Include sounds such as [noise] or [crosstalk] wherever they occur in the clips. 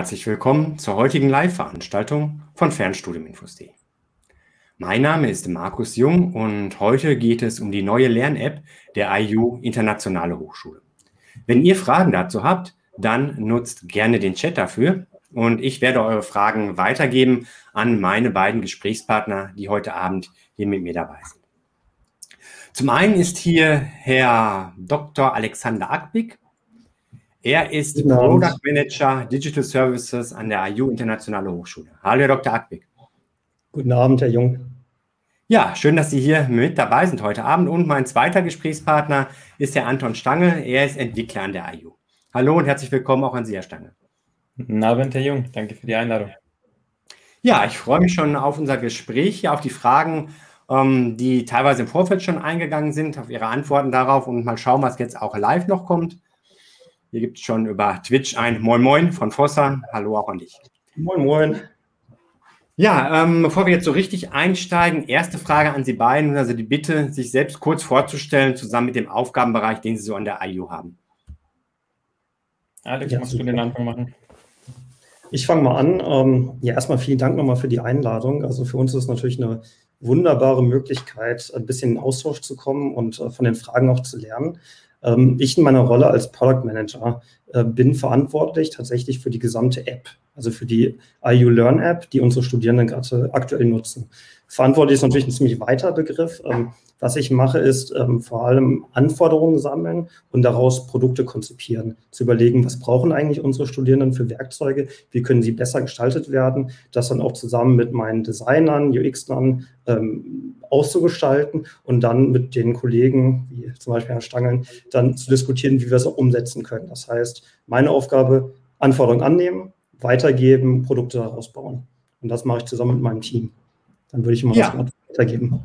Herzlich willkommen zur heutigen Live-Veranstaltung von Fernstudiuminfos.de. Mein Name ist Markus Jung und heute geht es um die neue Lern-App der IU Internationale Hochschule. Wenn ihr Fragen dazu habt, dann nutzt gerne den Chat dafür und ich werde eure Fragen weitergeben an meine beiden Gesprächspartner, die heute Abend hier mit mir dabei sind. Zum einen ist hier Herr Dr. Alexander Ackwick er ist genau. Product Manager Digital Services an der IU Internationale Hochschule. Hallo, Herr Dr. Ackwick. Guten Abend, Herr Jung. Ja, schön, dass Sie hier mit dabei sind heute Abend. Und mein zweiter Gesprächspartner ist Herr Anton Stange. Er ist Entwickler an der IU. Hallo und herzlich willkommen auch an Sie, Herr Stange. Guten Abend, Herr Jung. Danke für die Einladung. Ja, ich freue mich schon auf unser Gespräch, hier auf die Fragen, ähm, die teilweise im Vorfeld schon eingegangen sind, auf Ihre Antworten darauf und mal schauen, was jetzt auch live noch kommt. Hier gibt es schon über Twitch ein Moin Moin von Fossan. Hallo auch an dich. Moin Moin. Ja, ähm, bevor wir jetzt so richtig einsteigen, erste Frage an Sie beiden, also die Bitte, sich selbst kurz vorzustellen, zusammen mit dem Aufgabenbereich, den Sie so an der IU haben. Alex, ja, magst du den Anfang machen? Ich fange mal an. Ähm, ja, erstmal vielen Dank nochmal für die Einladung. Also für uns ist es natürlich eine wunderbare Möglichkeit, ein bisschen in Austausch zu kommen und äh, von den Fragen auch zu lernen. Ähm, ich in meiner Rolle als Product Manager äh, bin verantwortlich tatsächlich für die gesamte App, also für die IU Learn App, die unsere Studierenden gerade aktuell nutzen. Verantwortlich ist natürlich ein ziemlich weiter Begriff. Ähm, was ich mache, ist ähm, vor allem Anforderungen sammeln und daraus Produkte konzipieren. Zu überlegen, was brauchen eigentlich unsere Studierenden für Werkzeuge, wie können sie besser gestaltet werden, das dann auch zusammen mit meinen Designern, UX-Lern ähm, auszugestalten und dann mit den Kollegen, wie zum Beispiel Herrn Stangeln, dann zu diskutieren, wie wir es auch umsetzen können. Das heißt, meine Aufgabe, Anforderungen annehmen, weitergeben, Produkte daraus bauen. Und das mache ich zusammen mit meinem Team. Dann würde ich mal ja. das weitergeben.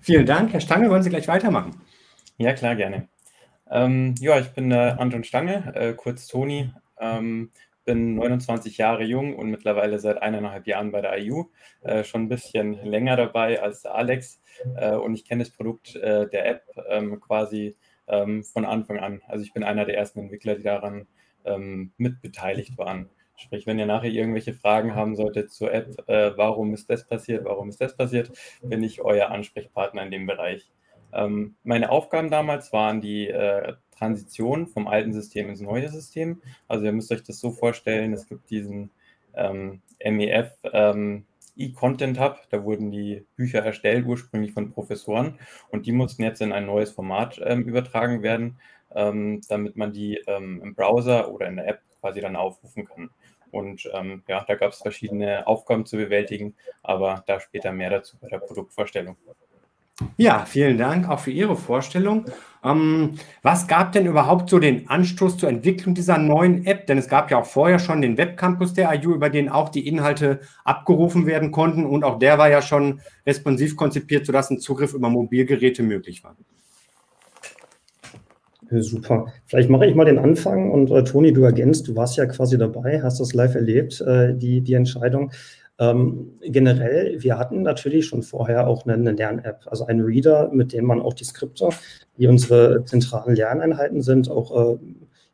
Vielen Dank. Herr Stange, wollen Sie gleich weitermachen? Ja, klar, gerne. Ähm, ja, ich bin äh, Anton Stange, äh, kurz Toni. Ähm, bin 29 Jahre jung und mittlerweile seit eineinhalb Jahren bei der IU. Äh, schon ein bisschen länger dabei als Alex. Äh, und ich kenne das Produkt äh, der App ähm, quasi ähm, von Anfang an. Also ich bin einer der ersten Entwickler, die daran ähm, mitbeteiligt waren. Sprich, wenn ihr nachher irgendwelche Fragen haben solltet zur App, äh, warum ist das passiert, warum ist das passiert, bin ich euer Ansprechpartner in dem Bereich. Ähm, meine Aufgaben damals waren die äh, Transition vom alten System ins neue System. Also ihr müsst euch das so vorstellen, es gibt diesen ähm, MEF ähm, E-Content Hub, da wurden die Bücher erstellt, ursprünglich von Professoren und die mussten jetzt in ein neues Format ähm, übertragen werden, ähm, damit man die ähm, im Browser oder in der App quasi dann aufrufen kann. Und ähm, ja, da gab es verschiedene Aufgaben zu bewältigen, aber da später mehr dazu bei der Produktvorstellung. Ja, vielen Dank auch für Ihre Vorstellung. Ähm, was gab denn überhaupt so den Anstoß zur Entwicklung dieser neuen App? Denn es gab ja auch vorher schon den Webcampus der IU, über den auch die Inhalte abgerufen werden konnten. Und auch der war ja schon responsiv konzipiert, sodass ein Zugriff über Mobilgeräte möglich war. Super. Vielleicht mache ich mal den Anfang und äh, Toni, du ergänzt, du warst ja quasi dabei, hast das live erlebt, äh, die, die Entscheidung. Ähm, generell, wir hatten natürlich schon vorher auch eine, eine Lern-App, also einen Reader, mit dem man auch die Skripte, die unsere zentralen Lerneinheiten sind, auch äh,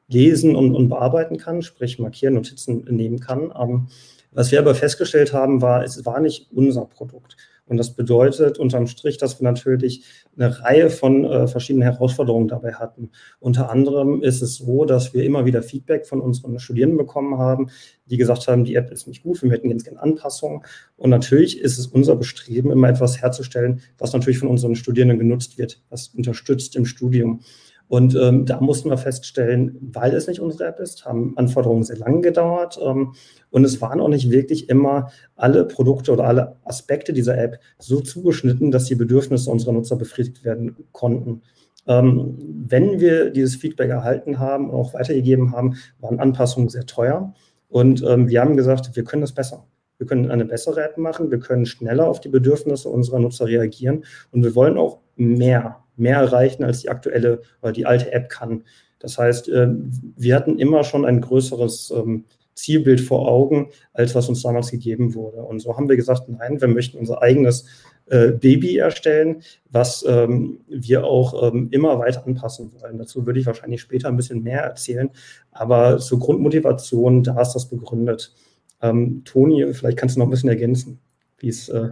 lesen und, und, bearbeiten kann, sprich markieren, Notizen nehmen kann. Ähm, was wir aber festgestellt haben, war, es war nicht unser Produkt. Und das bedeutet unterm Strich, dass wir natürlich eine Reihe von äh, verschiedenen Herausforderungen dabei hatten. Unter anderem ist es so, dass wir immer wieder Feedback von unseren Studierenden bekommen haben, die gesagt haben, die App ist nicht gut, wir hätten ganz gerne Anpassungen. Und natürlich ist es unser Bestreben, immer etwas herzustellen, was natürlich von unseren Studierenden genutzt wird, was unterstützt im Studium. Und ähm, da mussten wir feststellen, weil es nicht unsere App ist, haben Anforderungen sehr lange gedauert. Ähm, und es waren auch nicht wirklich immer alle Produkte oder alle Aspekte dieser App so zugeschnitten, dass die Bedürfnisse unserer Nutzer befriedigt werden konnten. Ähm, wenn wir dieses Feedback erhalten haben und auch weitergegeben haben, waren Anpassungen sehr teuer. Und ähm, wir haben gesagt, wir können das besser. Wir können eine bessere App machen, wir können schneller auf die Bedürfnisse unserer Nutzer reagieren und wir wollen auch mehr mehr erreichen, als die aktuelle oder die alte App kann. Das heißt, äh, wir hatten immer schon ein größeres ähm, Zielbild vor Augen, als was uns damals gegeben wurde. Und so haben wir gesagt, nein, wir möchten unser eigenes äh, Baby erstellen, was ähm, wir auch ähm, immer weiter anpassen wollen. Dazu würde ich wahrscheinlich später ein bisschen mehr erzählen. Aber zur Grundmotivation, da ist das begründet. Ähm, Toni, vielleicht kannst du noch ein bisschen ergänzen, wie es äh,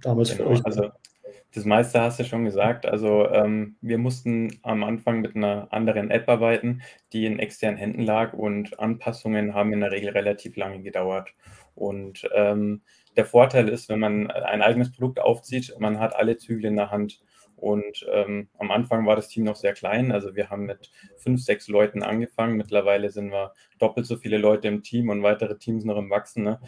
damals genau, für euch war. Also das meiste hast du schon gesagt. Also ähm, wir mussten am Anfang mit einer anderen App arbeiten, die in externen Händen lag und Anpassungen haben in der Regel relativ lange gedauert. Und ähm, der Vorteil ist, wenn man ein eigenes Produkt aufzieht, man hat alle Zügel in der Hand. Und ähm, am Anfang war das Team noch sehr klein. Also wir haben mit fünf, sechs Leuten angefangen. Mittlerweile sind wir doppelt so viele Leute im Team und weitere Teams noch im Wachsen. Ne?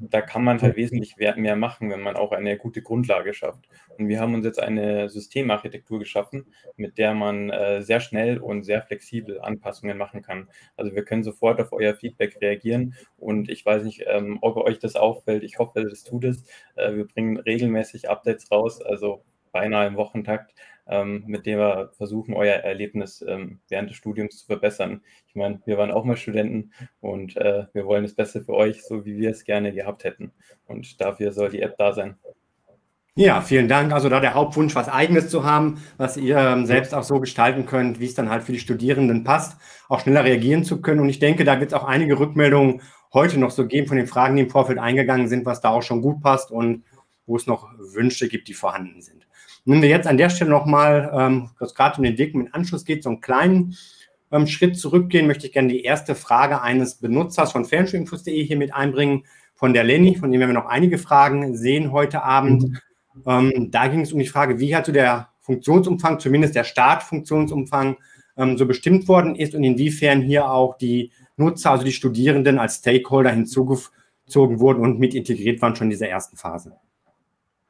Da kann man halt wesentlich mehr machen, wenn man auch eine gute Grundlage schafft. Und wir haben uns jetzt eine Systemarchitektur geschaffen, mit der man äh, sehr schnell und sehr flexibel Anpassungen machen kann. Also wir können sofort auf euer Feedback reagieren und ich weiß nicht, ähm, ob euch das auffällt. Ich hoffe, das tut es. Äh, wir bringen regelmäßig Updates raus, also beinahe im Wochentakt ähm, mit dem wir versuchen, euer Erlebnis ähm, während des Studiums zu verbessern. Ich meine, wir waren auch mal Studenten und äh, wir wollen das Beste für euch, so wie wir es gerne gehabt hätten. Und dafür soll die App da sein. Ja, vielen Dank. Also da der Hauptwunsch, was Eigenes zu haben, was ihr ähm, selbst auch so gestalten könnt, wie es dann halt für die Studierenden passt, auch schneller reagieren zu können. Und ich denke, da wird es auch einige Rückmeldungen heute noch so geben von den Fragen, die im Vorfeld eingegangen sind, was da auch schon gut passt und wo es noch Wünsche gibt, die vorhanden sind. Wenn wir jetzt an der Stelle nochmal, ähm, gerade um den Weg mit Anschluss geht, so einen kleinen ähm, Schritt zurückgehen, möchte ich gerne die erste Frage eines Benutzers von fernstudienfluss.de hier mit einbringen, von der Lenny, von dem werden wir noch einige Fragen sehen heute Abend. Mhm. Ähm, da ging es um die Frage, wie hat so der Funktionsumfang, zumindest der Startfunktionsumfang, ähm, so bestimmt worden ist und inwiefern hier auch die Nutzer, also die Studierenden als Stakeholder hinzugezogen wurden und mit integriert waren schon in dieser ersten Phase.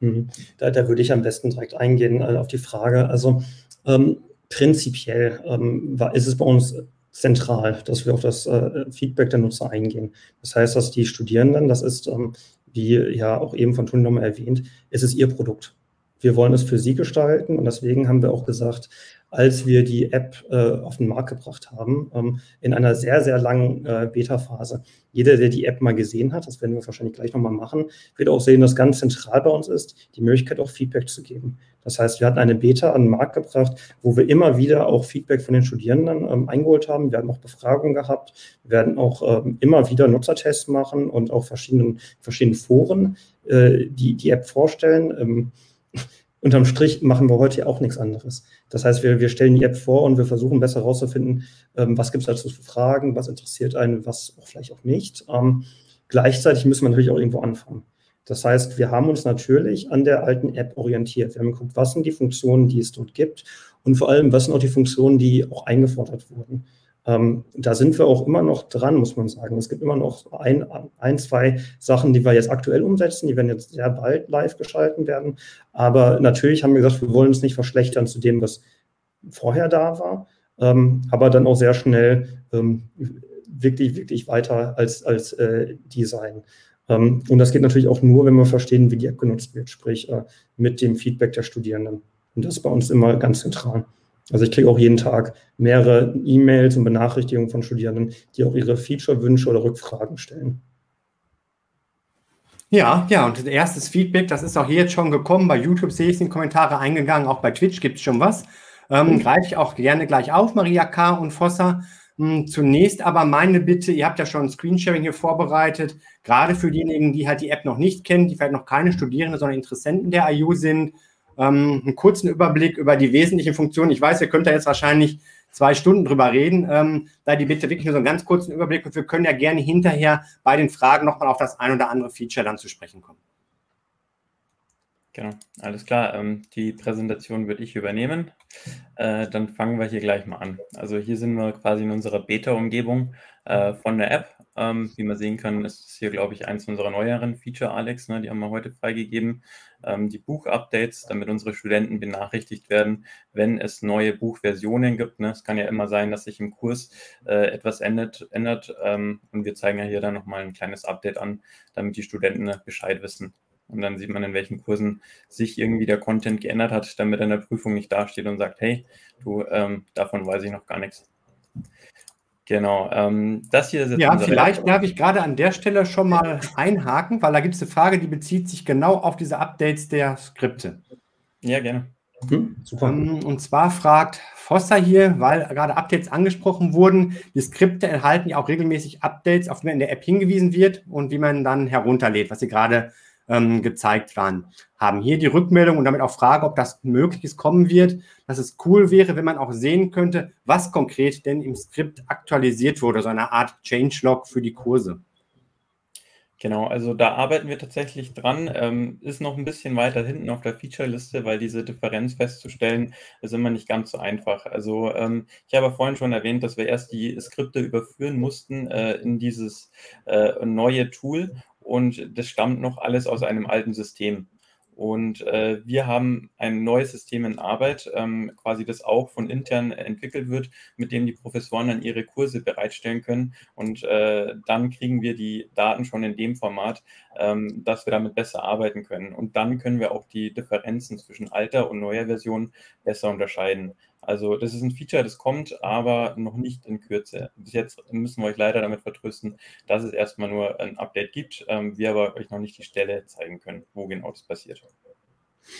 Mhm. Da, da, würde ich am besten direkt eingehen äh, auf die Frage. Also ähm, prinzipiell ähm, war, ist es bei uns zentral, dass wir auf das äh, Feedback der Nutzer eingehen. Das heißt, dass die Studierenden, das ist, ähm, wie ja auch eben von Toni nochmal erwähnt, es ist ihr Produkt. Wir wollen es für sie gestalten und deswegen haben wir auch gesagt, als wir die App äh, auf den Markt gebracht haben, ähm, in einer sehr, sehr langen äh, Beta-Phase. Jeder, der die App mal gesehen hat, das werden wir wahrscheinlich gleich nochmal machen, wird auch sehen, dass ganz zentral bei uns ist, die Möglichkeit auch Feedback zu geben. Das heißt, wir hatten eine Beta an den Markt gebracht, wo wir immer wieder auch Feedback von den Studierenden ähm, eingeholt haben. Wir haben auch Befragungen gehabt. Werden auch ähm, immer wieder Nutzertests machen und auch verschiedenen, verschiedenen Foren äh, die, die App vorstellen. Unterm Strich machen wir heute auch nichts anderes. Das heißt, wir, wir stellen die App vor und wir versuchen besser herauszufinden, ähm, was gibt es dazu für Fragen, was interessiert einen, was auch vielleicht auch nicht. Ähm, gleichzeitig müssen wir natürlich auch irgendwo anfangen. Das heißt, wir haben uns natürlich an der alten App orientiert. Wir haben geguckt, was sind die Funktionen, die es dort gibt und vor allem, was sind auch die Funktionen, die auch eingefordert wurden. Ähm, da sind wir auch immer noch dran, muss man sagen. Es gibt immer noch ein, ein, zwei Sachen, die wir jetzt aktuell umsetzen, die werden jetzt sehr bald live geschalten werden. Aber natürlich haben wir gesagt, wir wollen uns nicht verschlechtern zu dem, was vorher da war, ähm, aber dann auch sehr schnell ähm, wirklich, wirklich weiter als, als äh, Design. Ähm, und das geht natürlich auch nur, wenn wir verstehen, wie die App genutzt wird, sprich äh, mit dem Feedback der Studierenden. Und das ist bei uns immer ganz zentral. Also ich kriege auch jeden Tag mehrere E-Mails und Benachrichtigungen von Studierenden, die auch ihre Feature-Wünsche oder Rückfragen stellen. Ja, ja, und erstes Feedback, das ist auch hier jetzt schon gekommen. Bei YouTube sehe ich es in Kommentare eingegangen, auch bei Twitch gibt es schon was. Ähm, mhm. Greife ich auch gerne gleich auf, Maria K. und Fossa. Hm, zunächst aber meine Bitte, ihr habt ja schon ein Screensharing hier vorbereitet, gerade für diejenigen, die halt die App noch nicht kennen, die vielleicht noch keine Studierende, sondern Interessenten der IU sind ähm, einen kurzen Überblick über die wesentlichen Funktionen. Ich weiß, ihr könnt da jetzt wahrscheinlich zwei Stunden drüber reden. Ähm, da die bitte wirklich nur so einen ganz kurzen Überblick und wir können ja gerne hinterher bei den Fragen nochmal auf das ein oder andere Feature dann zu sprechen kommen. Genau, alles klar. Ähm, die Präsentation würde ich übernehmen. Äh, dann fangen wir hier gleich mal an. Also hier sind wir quasi in unserer Beta-Umgebung äh, von der App. Ähm, wie man sehen kann, ist es hier, glaube ich, eins unserer neueren Feature, Alex. Ne? Die haben wir heute freigegeben. Ähm, die Buch-Updates, damit unsere Studenten benachrichtigt werden, wenn es neue Buchversionen gibt. Ne? Es kann ja immer sein, dass sich im Kurs äh, etwas ändert. ändert ähm, und wir zeigen ja hier dann nochmal ein kleines Update an, damit die Studenten Bescheid wissen. Und dann sieht man, in welchen Kursen sich irgendwie der Content geändert hat, damit er in der Prüfung nicht dasteht und sagt, hey, du, ähm, davon weiß ich noch gar nichts. Genau. Ähm, das hier ist jetzt Ja, vielleicht darf ich gerade an der Stelle schon mal einhaken, weil da gibt es eine Frage, die bezieht sich genau auf diese Updates der Skripte. Ja, gerne. Mhm, super. Ähm, und zwar fragt Foster hier, weil gerade Updates angesprochen wurden. Die Skripte enthalten ja auch regelmäßig Updates, auf die man in der App hingewiesen wird und wie man dann herunterlädt, was Sie gerade ähm, gezeigt waren. Haben hier die Rückmeldung und damit auch Frage, ob das möglich ist, kommen wird, dass es cool wäre, wenn man auch sehen könnte, was konkret denn im Skript aktualisiert wurde, so eine Art Changelog für die Kurse. Genau, also da arbeiten wir tatsächlich dran. Ähm, ist noch ein bisschen weiter hinten auf der Feature-Liste, weil diese Differenz festzustellen, ist immer nicht ganz so einfach. Also ähm, ich habe vorhin schon erwähnt, dass wir erst die Skripte überführen mussten äh, in dieses äh, neue Tool und das stammt noch alles aus einem alten System. Und äh, wir haben ein neues System in Arbeit, ähm, quasi das auch von intern entwickelt wird, mit dem die Professoren dann ihre Kurse bereitstellen können. Und äh, dann kriegen wir die Daten schon in dem Format, ähm, dass wir damit besser arbeiten können. Und dann können wir auch die Differenzen zwischen alter und neuer Version besser unterscheiden. Also das ist ein Feature, das kommt, aber noch nicht in Kürze. Bis jetzt müssen wir euch leider damit vertrösten, dass es erstmal nur ein Update gibt, ähm, wir aber euch noch nicht die Stelle zeigen können, wo genau das passiert.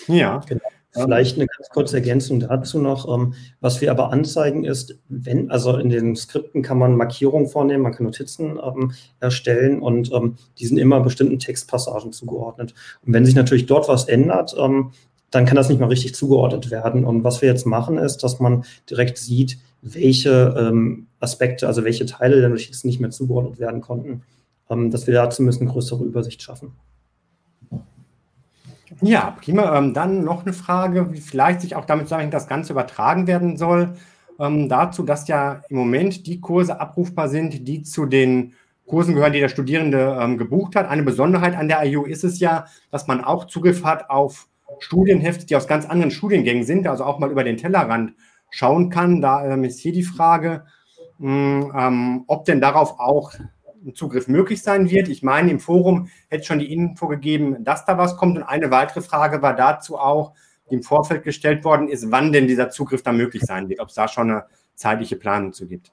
Ja, genau. Vielleicht eine ganz kurze Ergänzung dazu noch. Ähm, was wir aber anzeigen ist, wenn, also in den Skripten kann man Markierungen vornehmen, man kann Notizen ähm, erstellen und ähm, die sind immer bestimmten Textpassagen zugeordnet. Und wenn sich natürlich dort was ändert, ähm, dann kann das nicht mal richtig zugeordnet werden. Und was wir jetzt machen, ist, dass man direkt sieht, welche ähm, Aspekte, also welche Teile der Notizen nicht mehr zugeordnet werden konnten, ähm, dass wir dazu müssen größere Übersicht schaffen. Ja, prima. Ähm, dann noch eine Frage, wie vielleicht sich auch damit zusammenhängt, das Ganze übertragen werden soll. Ähm, dazu, dass ja im Moment die Kurse abrufbar sind, die zu den Kursen gehören, die der Studierende ähm, gebucht hat. Eine Besonderheit an der IU ist es ja, dass man auch Zugriff hat auf Studienhefte, die aus ganz anderen Studiengängen sind, also auch mal über den Tellerrand schauen kann. Da ähm, ist hier die Frage, hm, ähm, ob denn darauf auch ein Zugriff möglich sein wird. Ich meine, im Forum hätte schon die Info gegeben, dass da was kommt. Und eine weitere Frage war dazu auch, die im Vorfeld gestellt worden ist, wann denn dieser Zugriff da möglich sein wird, ob es da schon eine zeitliche Planung zu gibt.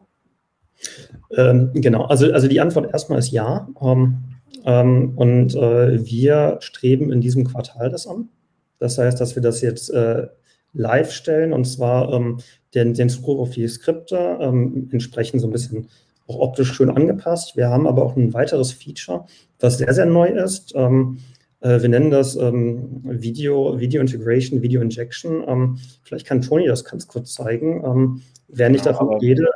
Ähm, genau, also, also die Antwort erstmal ist ja. Ähm, ähm, und äh, wir streben in diesem Quartal das an. Das heißt, dass wir das jetzt äh, live stellen und zwar ähm, den, den Zugriff auf die Skripte ähm, entsprechend so ein bisschen auch optisch schön angepasst. Wir haben aber auch ein weiteres Feature, was sehr, sehr neu ist. Ähm, äh, wir nennen das ähm, Video, Video Integration, Video Injection. Ähm, vielleicht kann Toni das ganz kurz zeigen. Ähm, wer nicht ja, davon rede,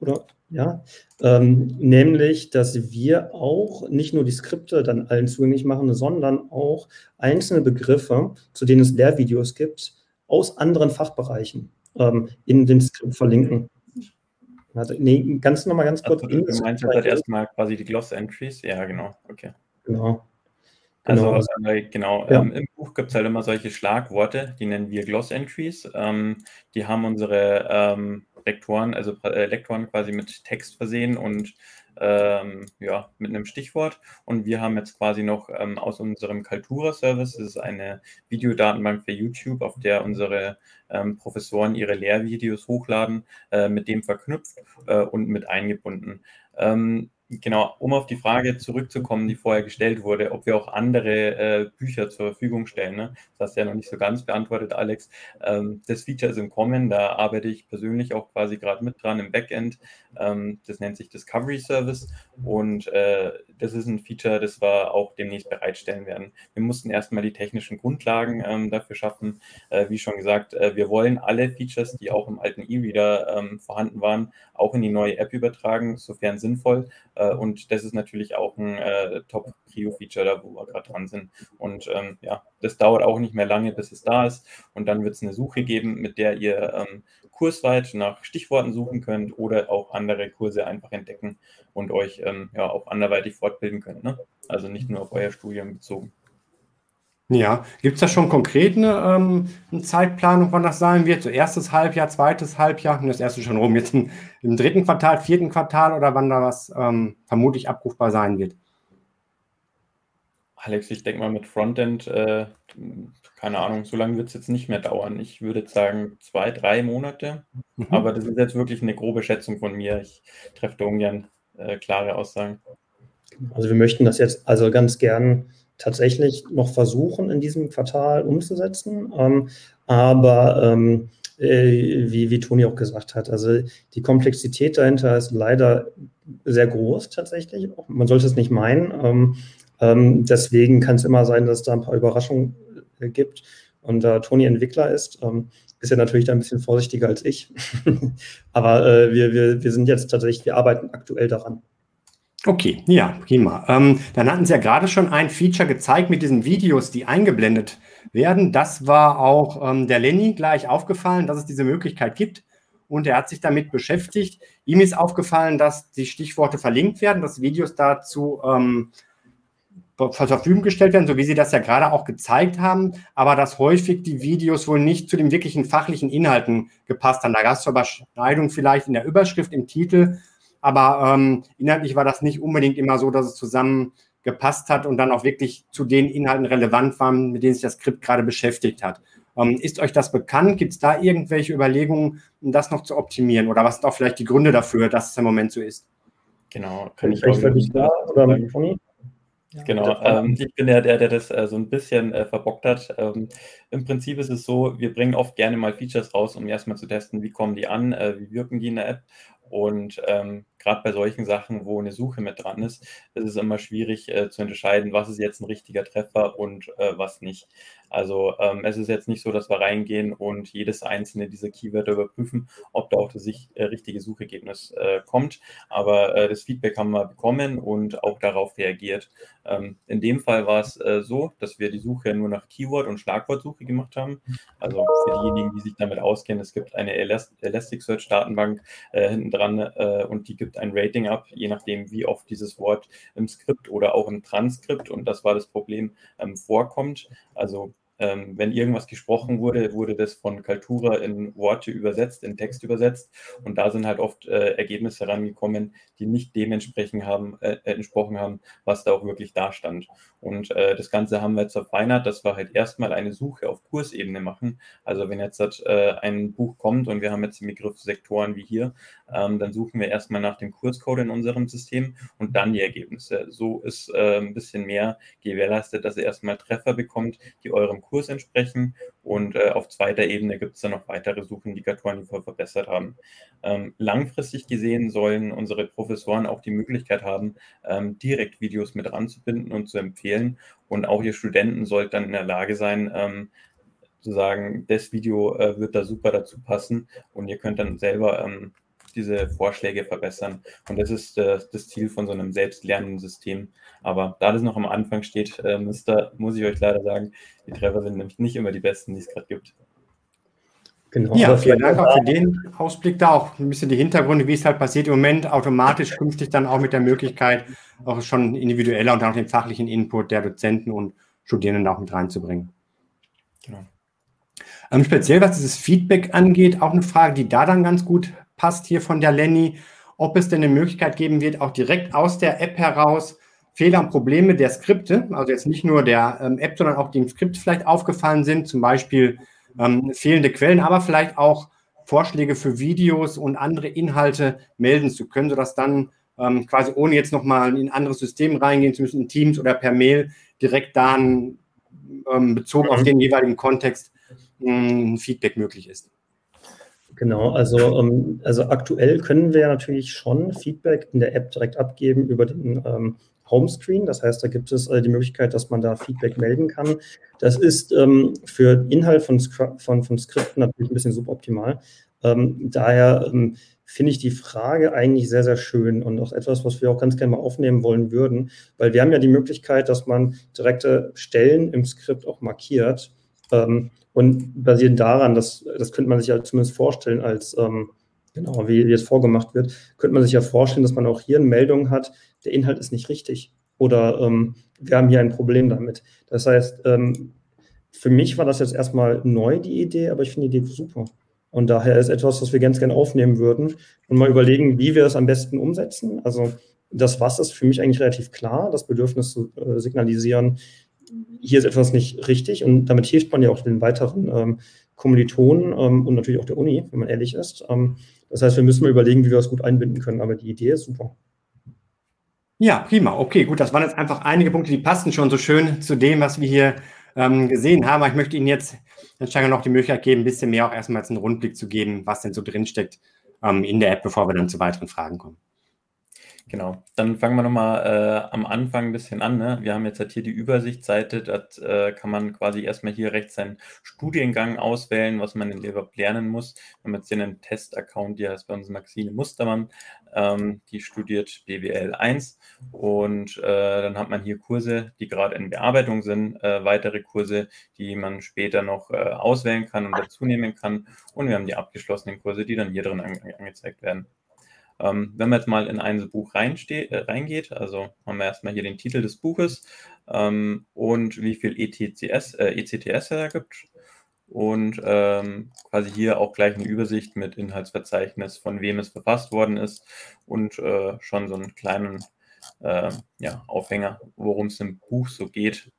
oder ja, ähm, nämlich, dass wir auch nicht nur die Skripte dann allen zugänglich machen, sondern auch einzelne Begriffe, zu denen es Lehrvideos gibt, aus anderen Fachbereichen ähm, in dem Skript verlinken. Also, nee, ganz nochmal ganz kurz. Also, du meinst jetzt halt erstmal quasi die Gloss Entries? Ja, genau, okay. Genau. Also, genau, äh, genau ja. ähm, im Buch gibt es halt immer solche Schlagworte, die nennen wir Gloss Entries. Ähm, die haben unsere ähm, Lektoren, also äh, Lektoren quasi mit Text versehen und ähm, ja, mit einem Stichwort. Und wir haben jetzt quasi noch ähm, aus unserem Kaltura-Service, das ist eine Videodatenbank für YouTube, auf der unsere ähm, Professoren ihre Lehrvideos hochladen, äh, mit dem verknüpft äh, und mit eingebunden. Ähm, Genau, um auf die Frage zurückzukommen, die vorher gestellt wurde, ob wir auch andere äh, Bücher zur Verfügung stellen. Ne? Das hast du ja noch nicht so ganz beantwortet, Alex. Ähm, das Feature ist im Kommen, da arbeite ich persönlich auch quasi gerade mit dran im Backend. Ähm, das nennt sich Discovery Service und äh, das ist ein Feature, das wir auch demnächst bereitstellen werden. Wir mussten erstmal die technischen Grundlagen ähm, dafür schaffen. Äh, wie schon gesagt, äh, wir wollen alle Features, die auch im alten E-Reader ähm, vorhanden waren, auch in die neue App übertragen, sofern sinnvoll. Äh, und das ist natürlich auch ein äh, Top-Prio-Feature, da wo wir gerade dran sind. Und ähm, ja, das dauert auch nicht mehr lange, bis es da ist. Und dann wird es eine Suche geben, mit der ihr ähm, kursweit nach Stichworten suchen könnt oder auch andere Kurse einfach entdecken und euch ähm, ja auch anderweitig fortbilden könnt. Ne? Also nicht nur auf euer Studium bezogen. Ja, gibt es da schon konkret eine, ähm, eine, Zeitplanung, wann das sein wird? So erstes Halbjahr, zweites Halbjahr, das erste schon rum, jetzt im, im dritten Quartal, vierten Quartal oder wann da was ähm, vermutlich abrufbar sein wird? Alex, ich denke mal mit Frontend äh, keine Ahnung, so lange wird es jetzt nicht mehr dauern. Ich würde sagen zwei, drei Monate. Mhm. Aber das ist jetzt wirklich eine grobe Schätzung von mir. Ich treffe da ungern äh, klare Aussagen. Also wir möchten das jetzt also ganz gern tatsächlich noch versuchen, in diesem Quartal umzusetzen. Ähm, aber ähm, äh, wie, wie Toni auch gesagt hat, also die Komplexität dahinter ist leider sehr groß tatsächlich. Man sollte es nicht meinen. Ähm, ähm deswegen kann es immer sein, dass es da ein paar Überraschungen äh, gibt. Und da Toni Entwickler ist, ähm, ist er natürlich da ein bisschen vorsichtiger als ich. [laughs] Aber äh, wir, wir, wir sind jetzt tatsächlich, wir arbeiten aktuell daran. Okay, ja, prima. Ähm, dann hatten Sie ja gerade schon ein Feature gezeigt mit diesen Videos, die eingeblendet werden. Das war auch ähm, der Lenny gleich aufgefallen, dass es diese Möglichkeit gibt. Und er hat sich damit beschäftigt. Ihm ist aufgefallen, dass die Stichworte verlinkt werden, dass Videos dazu ähm, zur Verfügung gestellt werden, so wie Sie das ja gerade auch gezeigt haben, aber dass häufig die Videos wohl nicht zu den wirklichen fachlichen Inhalten gepasst haben. Da gab es zur Überschneidung vielleicht in der Überschrift, im Titel, aber ähm, inhaltlich war das nicht unbedingt immer so, dass es zusammengepasst hat und dann auch wirklich zu den Inhalten relevant war, mit denen sich das Skript gerade beschäftigt hat. Ähm, ist euch das bekannt? Gibt es da irgendwelche Überlegungen, um das noch zu optimieren? Oder was sind auch vielleicht die Gründe dafür, dass es im Moment so ist? Genau, kann ich auch da oder Toni? Genau, ähm, ich bin ja der, der das äh, so ein bisschen äh, verbockt hat. Ähm, Im Prinzip ist es so, wir bringen oft gerne mal Features raus, um erstmal zu testen, wie kommen die an, äh, wie wirken die in der App. Und ähm, gerade bei solchen Sachen, wo eine Suche mit dran ist, ist es immer schwierig äh, zu unterscheiden, was ist jetzt ein richtiger Treffer und äh, was nicht. Also ähm, es ist jetzt nicht so, dass wir reingehen und jedes einzelne dieser Keywörter überprüfen, ob da auch das äh, richtige Suchergebnis äh, kommt. Aber äh, das Feedback haben wir bekommen und auch darauf reagiert. Ähm, in dem Fall war es äh, so, dass wir die Suche nur nach Keyword- und Schlagwortsuche gemacht haben. Also für diejenigen, die sich damit auskennen, es gibt eine Elasticsearch-Datenbank hinten dran und die gibt gibt ein Rating ab, je nachdem, wie oft dieses Wort im Skript oder auch im Transkript, und das war das Problem, ähm, vorkommt. Also ähm, wenn irgendwas gesprochen wurde, wurde das von Kaltura in Worte übersetzt, in Text übersetzt. Und da sind halt oft äh, Ergebnisse herangekommen, die nicht dementsprechend haben, äh, entsprochen haben, was da auch wirklich da stand. Und äh, das Ganze haben wir jetzt verfeinert, dass wir halt erstmal eine Suche auf Kursebene machen. Also wenn jetzt äh, ein Buch kommt und wir haben jetzt den Begriff Sektoren wie hier, ähm, dann suchen wir erstmal nach dem Kurscode in unserem System und dann die Ergebnisse. So ist äh, ein bisschen mehr gewährleistet, dass ihr erstmal Treffer bekommt, die eurem Kurs entsprechen. Und äh, auf zweiter Ebene gibt es dann noch weitere Suchindikatoren, die wir verbessert haben. Ähm, langfristig gesehen sollen unsere Professoren auch die Möglichkeit haben, ähm, direkt Videos mit ranzubinden und zu empfehlen. Und auch ihr Studenten sollten dann in der Lage sein, ähm, zu sagen, das Video äh, wird da super dazu passen und ihr könnt dann selber ähm, diese Vorschläge verbessern. Und das ist äh, das Ziel von so einem selbstlernenden System. Aber da das noch am Anfang steht, äh, Mister, muss ich euch leider sagen, die Treffer sind nämlich nicht immer die besten, die es gerade gibt. Genau. Ja, vielen Dank auch für den Ausblick da, auch ein bisschen die Hintergründe, wie es halt passiert im Moment, automatisch künftig dann auch mit der Möglichkeit, auch schon individueller und auch den fachlichen Input der Dozenten und Studierenden auch mit reinzubringen. Genau. Ähm, speziell was dieses Feedback angeht, auch eine Frage, die da dann ganz gut passt hier von der Lenny, ob es denn eine Möglichkeit geben wird, auch direkt aus der App heraus Fehler und Probleme der Skripte, also jetzt nicht nur der ähm, App, sondern auch dem Skript vielleicht aufgefallen sind, zum Beispiel ähm, fehlende Quellen, aber vielleicht auch Vorschläge für Videos und andere Inhalte melden zu können, sodass dann ähm, quasi ohne jetzt nochmal in ein anderes System reingehen zu müssen, in Teams oder per Mail, direkt dann ähm, bezogen auf mhm. den jeweiligen Kontext ein Feedback möglich ist. Genau, also, ähm, also aktuell können wir natürlich schon Feedback in der App direkt abgeben über den ähm, Homescreen. Das heißt, da gibt es äh, die Möglichkeit, dass man da Feedback melden kann. Das ist ähm, für Inhalt von, von, von Skripten natürlich ein bisschen suboptimal. Ähm, daher ähm, finde ich die Frage eigentlich sehr, sehr schön und auch etwas, was wir auch ganz gerne mal aufnehmen wollen würden, weil wir haben ja die Möglichkeit, dass man direkte Stellen im Skript auch markiert. Ähm, und basierend daran, das, das könnte man sich ja zumindest vorstellen, als ähm, genau, wie, wie es vorgemacht wird, könnte man sich ja vorstellen, dass man auch hier eine Meldung hat, der Inhalt ist nicht richtig. Oder ähm, wir haben hier ein Problem damit. Das heißt, ähm, für mich war das jetzt erstmal neu, die Idee, aber ich finde die Idee super. Und daher ist etwas, was wir ganz gerne aufnehmen würden und mal überlegen, wie wir es am besten umsetzen. Also das Was ist für mich eigentlich relativ klar, das Bedürfnis zu äh, signalisieren, hier ist etwas nicht richtig und damit hilft man ja auch den weiteren ähm, Kommilitonen ähm, und natürlich auch der Uni, wenn man ehrlich ist. Ähm, das heißt, wir müssen mal überlegen, wie wir das gut einbinden können, aber die Idee ist super. Ja, prima. Okay, gut, das waren jetzt einfach einige Punkte, die passen schon so schön zu dem, was wir hier ähm, gesehen haben. Aber ich möchte Ihnen jetzt, Stanger, noch die Möglichkeit geben, ein bisschen mehr auch erstmal einen Rundblick zu geben, was denn so drinsteckt ähm, in der App, bevor wir dann zu weiteren Fragen kommen. Genau, dann fangen wir nochmal äh, am Anfang ein bisschen an. Ne? Wir haben jetzt halt hier die Übersichtsseite, da äh, kann man quasi erstmal hier rechts seinen Studiengang auswählen, was man in Leverp lernen muss. Wir haben jetzt hier einen Test-Account, die heißt bei uns Maxine Mustermann, ähm, die studiert BWL 1 und äh, dann hat man hier Kurse, die gerade in Bearbeitung sind, äh, weitere Kurse, die man später noch äh, auswählen kann und dazu nehmen kann und wir haben die abgeschlossenen Kurse, die dann hier drin an angezeigt werden. Ähm, wenn man jetzt mal in ein Buch äh, reingeht, also haben wir erstmal hier den Titel des Buches ähm, und wie viel ETCS, äh, ECTS er gibt. Und ähm, quasi hier auch gleich eine Übersicht mit Inhaltsverzeichnis, von wem es verfasst worden ist und äh, schon so einen kleinen äh, ja, Aufhänger, worum es im Buch so geht.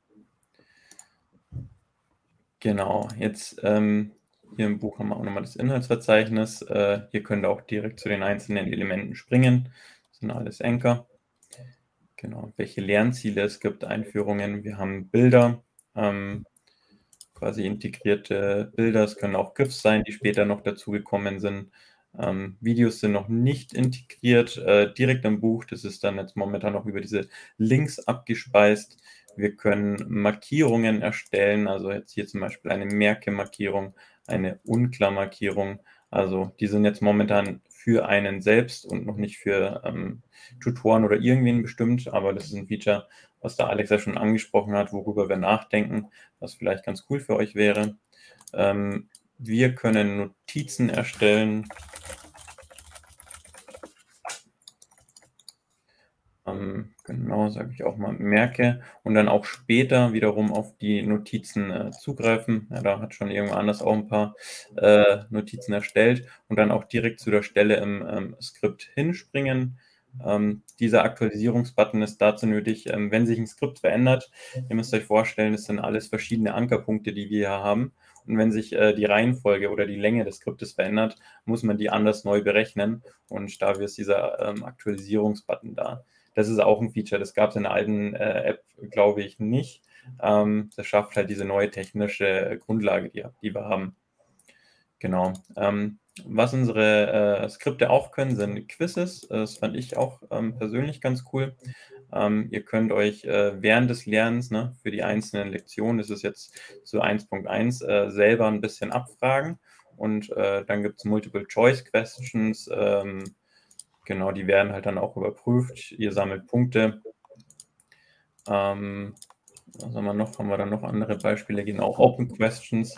Genau, jetzt ähm, hier im Buch haben wir auch nochmal das Inhaltsverzeichnis. Äh, hier könnt ihr auch direkt zu den einzelnen Elementen springen. Das sind alles Anker. Genau, welche Lernziele es gibt, Einführungen. Wir haben Bilder, ähm, quasi integrierte Bilder. Es können auch GIFs sein, die später noch dazugekommen sind. Ähm, Videos sind noch nicht integriert, äh, direkt im Buch. Das ist dann jetzt momentan noch über diese Links abgespeist. Wir können Markierungen erstellen, also jetzt hier zum Beispiel eine Merke-Markierung, eine Unklarmarkierung. Also die sind jetzt momentan für einen selbst und noch nicht für ähm, Tutoren oder irgendwen bestimmt, aber das ist ein Feature, was der Alex ja schon angesprochen hat, worüber wir nachdenken, was vielleicht ganz cool für euch wäre. Ähm, wir können Notizen erstellen ähm, genau, sage ich auch mal, merke und dann auch später wiederum auf die Notizen äh, zugreifen. Ja, da hat schon irgendwo anders auch ein paar äh, Notizen erstellt und dann auch direkt zu der Stelle im ähm, Skript hinspringen. Ähm, dieser Aktualisierungsbutton ist dazu nötig, ähm, wenn sich ein Skript verändert. Ihr müsst euch vorstellen, das sind alles verschiedene Ankerpunkte, die wir hier haben. Und wenn sich äh, die Reihenfolge oder die Länge des Skriptes verändert, muss man die anders neu berechnen. Und dafür ist dieser ähm, Aktualisierungsbutton da. Das ist auch ein Feature, das gab es in der alten äh, App, glaube ich, nicht. Ähm, das schafft halt diese neue technische Grundlage, die, die wir haben. Genau. Ähm, was unsere äh, Skripte auch können, sind Quizzes. Das fand ich auch ähm, persönlich ganz cool. Ähm, ihr könnt euch äh, während des Lernens ne, für die einzelnen Lektionen, das ist jetzt zu 1.1, äh, selber ein bisschen abfragen. Und äh, dann gibt es Multiple-Choice-Questions, ähm, Genau, die werden halt dann auch überprüft. Ihr sammelt Punkte. Ähm, was haben wir noch? Haben wir dann noch andere Beispiele? Genau, Open Questions.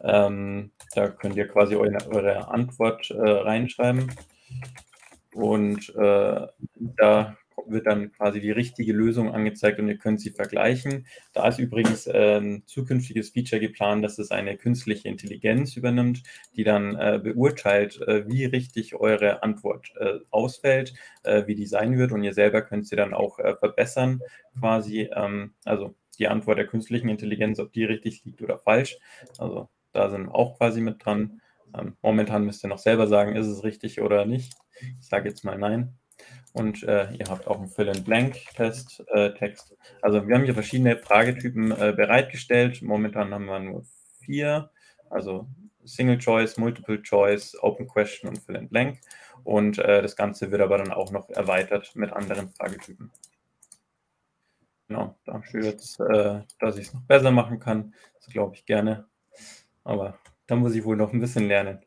Ähm, da könnt ihr quasi eure, eure Antwort äh, reinschreiben. Und äh, da wird dann quasi die richtige Lösung angezeigt und ihr könnt sie vergleichen. Da ist übrigens ein zukünftiges Feature geplant, dass es eine künstliche Intelligenz übernimmt, die dann äh, beurteilt, äh, wie richtig eure Antwort äh, ausfällt, äh, wie die sein wird und ihr selber könnt sie dann auch äh, verbessern quasi. Ähm, also die Antwort der künstlichen Intelligenz, ob die richtig liegt oder falsch. Also da sind wir auch quasi mit dran. Ähm, momentan müsst ihr noch selber sagen, ist es richtig oder nicht. Ich sage jetzt mal nein. Und äh, ihr habt auch einen Fill-in-Blank-Test, äh. Also wir haben hier verschiedene Fragetypen äh, bereitgestellt. Momentan haben wir nur vier, also Single Choice, Multiple Choice, Open Question und Fill-in-Blank. Und äh, das Ganze wird aber dann auch noch erweitert mit anderen Fragetypen. Genau, da steht jetzt, äh, dass ich es noch besser machen kann. Das glaube ich gerne. Aber da muss ich wohl noch ein bisschen lernen.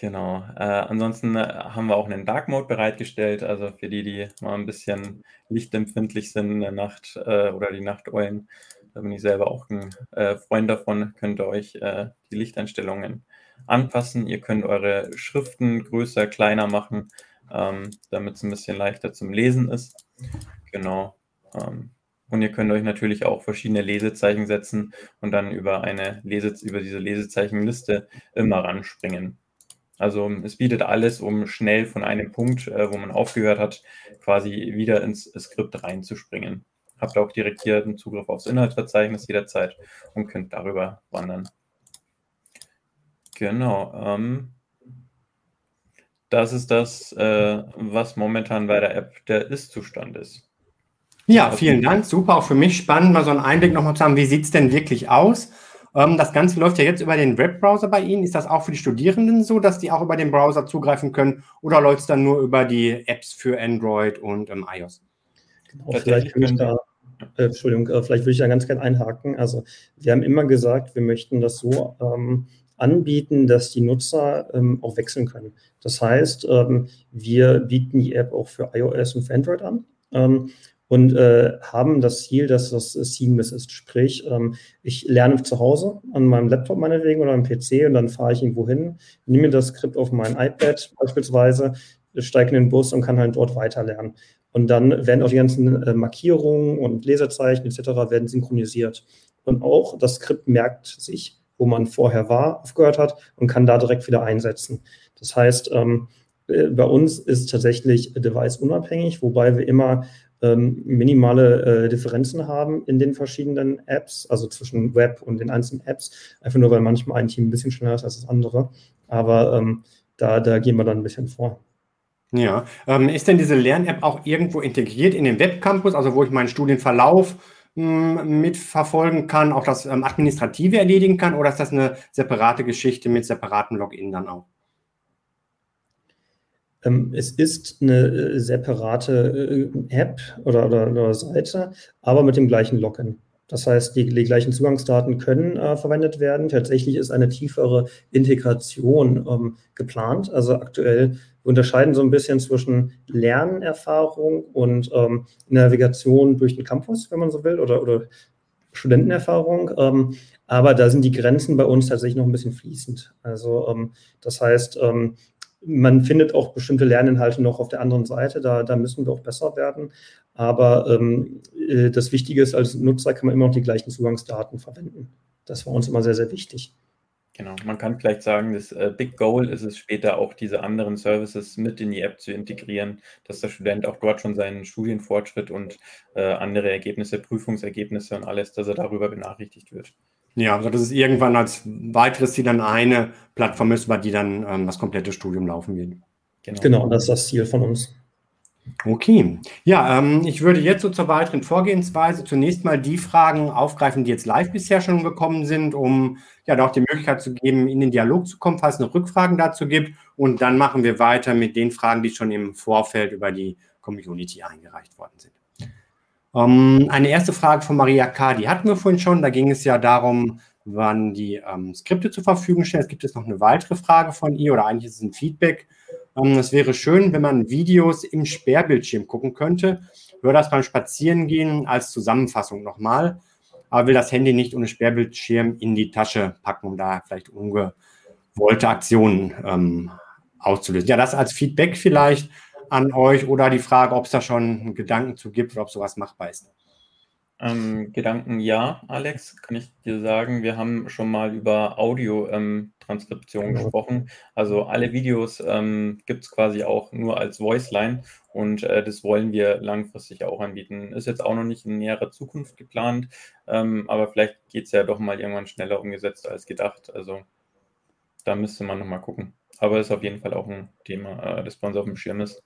Genau. Äh, ansonsten äh, haben wir auch einen Dark Mode bereitgestellt, also für die, die mal ein bisschen lichtempfindlich sind in der Nacht äh, oder die Nachteulen. Da bin ich selber auch ein äh, Freund davon. Könnt ihr euch äh, die Lichteinstellungen anpassen. Ihr könnt eure Schriften größer, kleiner machen, ähm, damit es ein bisschen leichter zum Lesen ist. Genau. Ähm, und ihr könnt euch natürlich auch verschiedene Lesezeichen setzen und dann über eine Lese über diese Lesezeichenliste immer ranspringen. Also es bietet alles, um schnell von einem Punkt, äh, wo man aufgehört hat, quasi wieder ins Skript reinzuspringen. habt auch direkt hier einen Zugriff aufs Inhaltsverzeichnis jederzeit und könnt darüber wandern. Genau. Ähm, das ist das, äh, was momentan bei der App der Ist-Zustand ist. Ja, vielen Dank. Super, auch für mich spannend, mal so einen Einblick nochmal zu haben, wie sieht es denn wirklich aus? Ähm, das Ganze läuft ja jetzt über den Webbrowser bei Ihnen. Ist das auch für die Studierenden so, dass die auch über den Browser zugreifen können oder läuft es dann nur über die Apps für Android und ähm, iOS? Genau, vielleicht würde ich da, äh, Entschuldigung, äh, vielleicht würde ich da ganz gerne einhaken. Also wir haben immer gesagt, wir möchten das so ähm, anbieten, dass die Nutzer ähm, auch wechseln können. Das heißt, ähm, wir bieten die App auch für iOS und für Android an. Und äh, haben das Ziel, dass das seamless ist. Sprich, ähm, ich lerne zu Hause an meinem Laptop meinetwegen oder am PC und dann fahre ich irgendwo hin, nehme das Skript auf mein iPad beispielsweise, steige in den Bus und kann halt dort weiterlernen. Und dann werden auch die ganzen äh, Markierungen und Lesezeichen etc. werden synchronisiert. Und auch das Skript merkt sich, wo man vorher war, aufgehört hat und kann da direkt wieder einsetzen. Das heißt, ähm, äh, bei uns ist tatsächlich Device unabhängig, wobei wir immer ähm, minimale äh, Differenzen haben in den verschiedenen Apps, also zwischen Web und den einzelnen Apps, einfach nur weil manchmal ein Team ein bisschen schneller ist als das andere. Aber ähm, da, da gehen wir dann ein bisschen vor. Ja, ähm, ist denn diese Lern-App auch irgendwo integriert in den Webcampus, also wo ich meinen Studienverlauf hm, mitverfolgen kann, auch das ähm, Administrative erledigen kann, oder ist das eine separate Geschichte mit separaten Login dann auch? Ähm, es ist eine äh, separate äh, App oder, oder, oder, Seite, aber mit dem gleichen Login. Das heißt, die, die gleichen Zugangsdaten können äh, verwendet werden. Tatsächlich ist eine tiefere Integration ähm, geplant. Also aktuell unterscheiden so ein bisschen zwischen Lernerfahrung und ähm, Navigation durch den Campus, wenn man so will, oder, oder Studentenerfahrung. Ähm, aber da sind die Grenzen bei uns tatsächlich noch ein bisschen fließend. Also ähm, das heißt, ähm, man findet auch bestimmte Lerninhalte noch auf der anderen Seite, da, da müssen wir auch besser werden. Aber ähm, äh, das Wichtige ist, als Nutzer kann man immer noch die gleichen Zugangsdaten verwenden. Das war uns immer sehr, sehr wichtig. Genau, man kann vielleicht sagen, das äh, Big Goal ist es später auch, diese anderen Services mit in die App zu integrieren, dass der Student auch dort schon seinen Studienfortschritt und äh, andere Ergebnisse, Prüfungsergebnisse und alles, dass er darüber benachrichtigt wird. Ja, also dass es irgendwann als weiteres Ziel dann eine Plattform ist, über die dann ähm, das komplette Studium laufen wird. Genau. genau, das ist das Ziel von uns. Okay, ja, ähm, ich würde jetzt so zur weiteren Vorgehensweise zunächst mal die Fragen aufgreifen, die jetzt live bisher schon gekommen sind, um ja auch die Möglichkeit zu geben, in den Dialog zu kommen, falls es noch Rückfragen dazu gibt. Und dann machen wir weiter mit den Fragen, die schon im Vorfeld über die Community eingereicht worden sind. Ähm, eine erste Frage von Maria K., die hatten wir vorhin schon. Da ging es ja darum, wann die ähm, Skripte zur Verfügung stellen. Es gibt jetzt noch eine weitere Frage von ihr oder eigentlich ist es ein Feedback. Ähm, es wäre schön, wenn man Videos im Sperrbildschirm gucken könnte. Hör das beim Spazierengehen als Zusammenfassung nochmal. Aber will das Handy nicht ohne Sperrbildschirm in die Tasche packen, um da vielleicht ungewollte Aktionen ähm, auszulösen. Ja, das als Feedback vielleicht an euch oder die Frage, ob es da schon Gedanken zu gibt oder ob sowas machbar ist. Ähm, Gedanken ja, Alex, kann ich dir sagen. Wir haben schon mal über Audio-Transkription ähm, gesprochen. Also alle Videos ähm, gibt es quasi auch nur als Voiceline und äh, das wollen wir langfristig auch anbieten. Ist jetzt auch noch nicht in näherer Zukunft geplant, ähm, aber vielleicht geht es ja doch mal irgendwann schneller umgesetzt als gedacht. Also da müsste man nochmal gucken. Aber ist auf jeden Fall auch ein Thema, äh, das bei uns auf dem Schirm ist.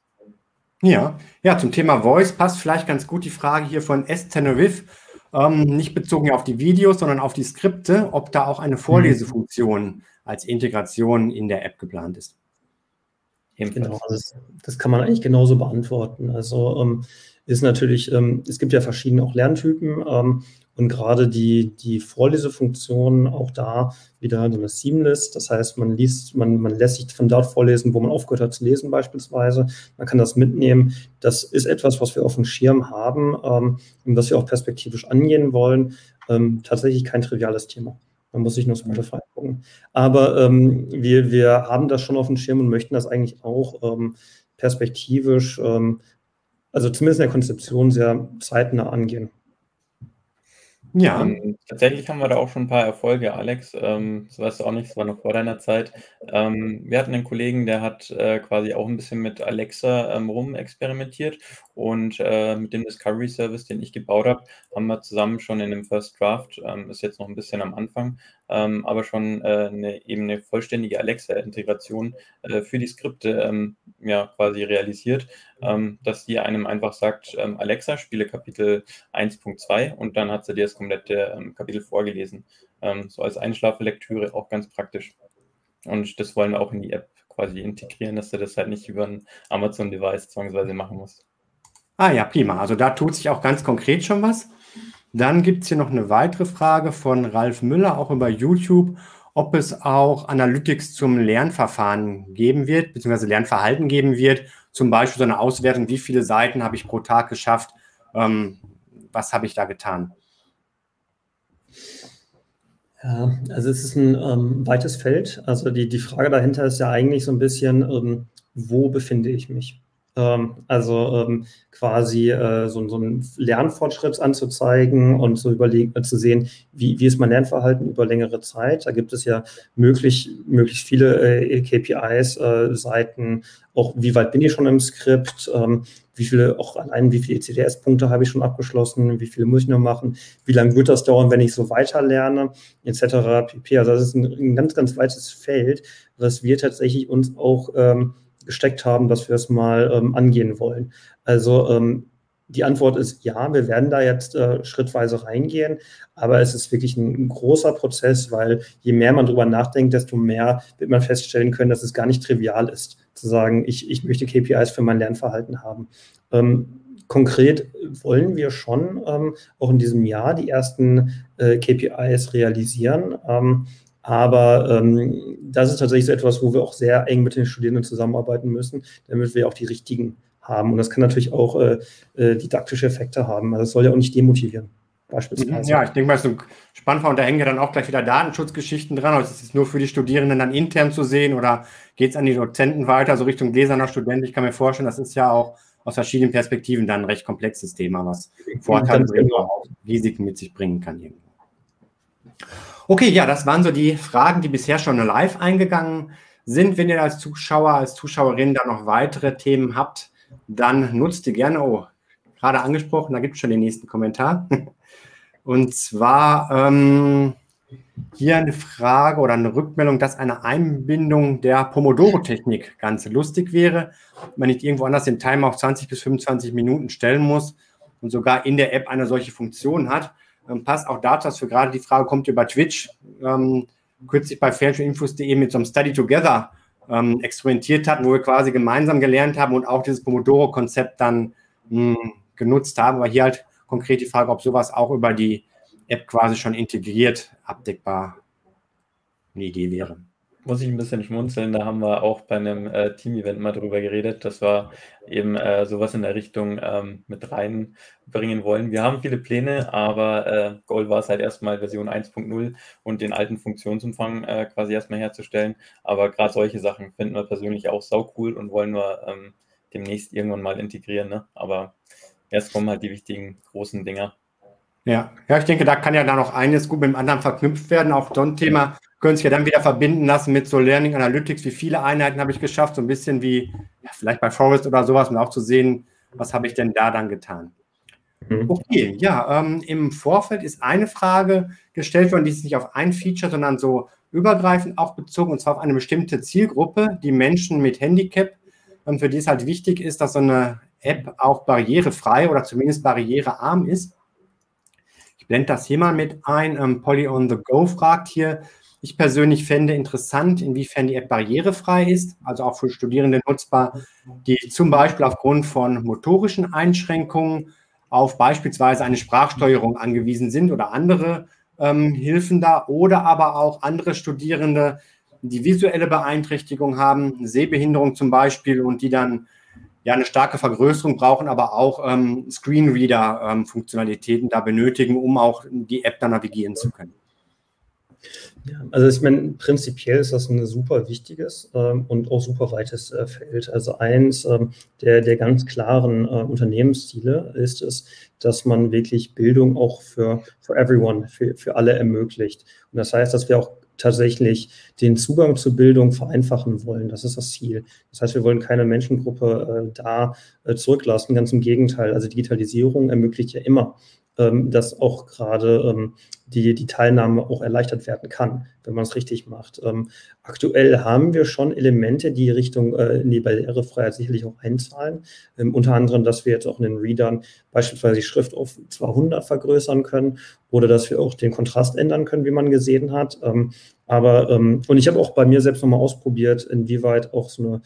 Ja, ja, zum Thema Voice passt vielleicht ganz gut die Frage hier von S. Tenerife, ähm, nicht bezogen auf die Videos, sondern auf die Skripte, ob da auch eine Vorlesefunktion als Integration in der App geplant ist. Genau, das, das, kann man eigentlich genauso beantworten. Also ähm, ist natürlich, ähm, es gibt ja verschiedene auch Lerntypen. Und gerade die, die Vorlesefunktion, auch da wieder so eine Seamless. Das heißt, man liest, man, man lässt sich von dort vorlesen, wo man aufgehört hat zu lesen beispielsweise. Man kann das mitnehmen. Das ist etwas, was wir auf dem Schirm haben ähm, und was wir auch perspektivisch angehen wollen. Ähm, tatsächlich kein triviales Thema. Man muss sich nur Spotify gucken. Aber ähm, wir, wir haben das schon auf dem Schirm und möchten das eigentlich auch ähm, perspektivisch, ähm, also zumindest in der Konzeption sehr zeitnah angehen. Ja. Ähm, tatsächlich haben wir da auch schon ein paar Erfolge, Alex. Ähm, das weißt du auch nicht, das war noch vor deiner Zeit. Ähm, wir hatten einen Kollegen, der hat äh, quasi auch ein bisschen mit Alexa ähm, rumexperimentiert und äh, mit dem Discovery Service, den ich gebaut habe, haben wir zusammen schon in dem First Draft, ähm, ist jetzt noch ein bisschen am Anfang, ähm, aber schon äh, eine, eben eine vollständige Alexa-Integration äh, für die Skripte ähm, ja, quasi realisiert, ähm, dass die einem einfach sagt, ähm, Alexa, spiele Kapitel 1.2 und dann hat sie dir das komplette ähm, Kapitel vorgelesen. so als Einschlaflektüre auch ganz praktisch. Und das wollen wir auch in die App quasi integrieren, dass du das halt nicht über ein Amazon-Device zwangsweise machen musst. Ah ja, prima. Also da tut sich auch ganz konkret schon was. Dann gibt es hier noch eine weitere Frage von Ralf Müller, auch über YouTube, ob es auch Analytics zum Lernverfahren geben wird, beziehungsweise Lernverhalten geben wird. Zum Beispiel so eine Auswertung, wie viele Seiten habe ich pro Tag geschafft, ähm, was habe ich da getan. Ja, also es ist ein ähm, weites Feld. Also die, die Frage dahinter ist ja eigentlich so ein bisschen, ähm, wo befinde ich mich? Ähm, also ähm, quasi äh, so, so einen Lernfortschritt anzuzeigen und so überlegen, äh, zu sehen, wie, wie ist mein Lernverhalten über längere Zeit. Da gibt es ja möglich, möglichst viele äh, KPIs, äh, Seiten, auch wie weit bin ich schon im Skript, ähm, wie viele, auch allein wie viele ECDS-Punkte habe ich schon abgeschlossen, wie viele muss ich noch machen, wie lange wird das dauern, wenn ich so weiter lerne, etc. pp. Also das ist ein, ein ganz, ganz weites Feld, was wir tatsächlich uns auch ähm, gesteckt haben, dass wir es mal ähm, angehen wollen. Also ähm, die Antwort ist ja, wir werden da jetzt äh, schrittweise reingehen, aber es ist wirklich ein, großer Prozess, weil je mehr man drüber nachdenkt, desto mehr wird man feststellen können, dass es gar nicht trivial ist, zu sagen, ich, ich möchte KPIs für mein Lernverhalten haben. Ähm, konkret wollen wir schon ähm, auch in diesem Jahr die ersten äh, KPIs realisieren. Ähm, aber ähm, das ist tatsächlich so etwas, wo wir auch sehr eng mit den Studierenden zusammenarbeiten müssen, damit wir auch die richtigen haben. Und das kann natürlich auch äh, äh, didaktische Effekte haben. Also es soll ja auch nicht demotivieren. Beispielsweise. Ja, ich denke mal, so spannend und da hängen ja dann auch gleich wieder Datenschutzgeschichten dran. Also ist es nur für die Studierenden dann intern zu sehen oder geht es an die Dozenten weiter, so Richtung gläserner Student? Ich kann mir vorstellen, das ist ja auch aus verschiedenen Perspektiven dann ein recht komplexes Thema, was Vorteile und genau. Risiken mit sich bringen kann. Irgendwo. Okay, ja, das waren so die Fragen, die bisher schon live eingegangen sind. Wenn ihr als Zuschauer, als Zuschauerin da noch weitere Themen habt, dann nutzt die gerne. Oh, gerade angesprochen, da gibt es schon den nächsten Kommentar. [laughs] Und zwar ähm, hier eine Frage oder eine Rückmeldung, dass eine Einbindung der Pomodoro-Technik ganz lustig wäre, wenn ich irgendwo anders den Timer auf 20 bis 25 Minuten stellen muss und sogar in der App eine solche Funktion hat ähm, passt auch dazu, dass für gerade die Frage kommt über Twitch, ähm, kürzlich bei fairtradeinfos.de mit so einem Study Together ähm, experimentiert hat, wo wir quasi gemeinsam gelernt haben und auch dieses Pomodoro-Konzept dann mh, hm, genutzt haben. Aber hier halt konkret die Frage, ob sowas auch über die App quasi schon integriert abdeckbar eine Idee wäre muss ich ein bisschen schmunzeln. Da haben wir auch bei einem äh, Team-Event mal drüber geredet, dass wir eben äh, sowas in der Richtung ähm, mit reinbringen wollen. Wir haben viele Pläne, aber äh, Goal war es halt erstmal Version 1.0 und den alten Funktionsumfang äh, quasi erstmal herzustellen. Aber gerade solche Sachen finden wir persönlich auch sau cool und wollen wir ähm, demnächst irgendwann mal integrieren. Ne? Aber erst kommen halt die wichtigen großen Dinger. Ja, ja, ich denke, da kann ja dann noch eines gut mit dem anderen verknüpft werden. Auch so ein Thema können sich ja dann wieder verbinden lassen mit so Learning Analytics. Wie viele Einheiten habe ich geschafft? So ein bisschen wie ja, vielleicht bei Forest oder sowas, um auch zu sehen, was habe ich denn da dann getan. Mhm. Okay, ja, ähm, im Vorfeld ist eine Frage gestellt worden, die ist nicht auf ein Feature, sondern so übergreifend auch bezogen, und zwar auf eine bestimmte Zielgruppe, die Menschen mit Handicap, und für die es halt wichtig ist, dass so eine App auch barrierefrei oder zumindest barrierearm ist. Ich blende das hier mal mit ein. Ähm, Polly on the Go fragt hier, ich persönlich fände interessant, inwiefern die App barrierefrei ist, also auch für Studierende nutzbar, die zum Beispiel aufgrund von motorischen Einschränkungen auf beispielsweise eine Sprachsteuerung angewiesen sind oder andere ähm, Hilfen da oder aber auch andere Studierende, die visuelle Beeinträchtigung haben, Sehbehinderung zum Beispiel und die dann ja eine starke Vergrößerung brauchen, aber auch ähm, Screenreader-Funktionalitäten ähm, da benötigen, um auch die App dann navigieren zu können. Ja, also ich meine, prinzipiell ist das ein super wichtiges ähm, und auch super weites äh, Feld. Also eins ähm, der, der ganz klaren äh, Unternehmensziele ist es, dass man wirklich Bildung auch für, für everyone, für, für alle ermöglicht. Und das heißt, dass wir auch tatsächlich den Zugang zur Bildung vereinfachen wollen. Das ist das Ziel. Das heißt, wir wollen keine Menschengruppe äh, da äh, zurücklassen. Ganz im Gegenteil. Also Digitalisierung ermöglicht ja immer dass auch gerade ähm, die, die Teilnahme auch erleichtert werden kann, wenn man es richtig macht. Ähm, aktuell haben wir schon Elemente, die Richtung äh, in die Barrierefreiheit sicherlich auch einzahlen. Ähm, unter anderem, dass wir jetzt auch in den Readern beispielsweise die Schrift auf 200 vergrößern können oder dass wir auch den Kontrast ändern können, wie man gesehen hat. Ähm, aber, ähm, und ich habe auch bei mir selbst nochmal ausprobiert, inwieweit auch so eine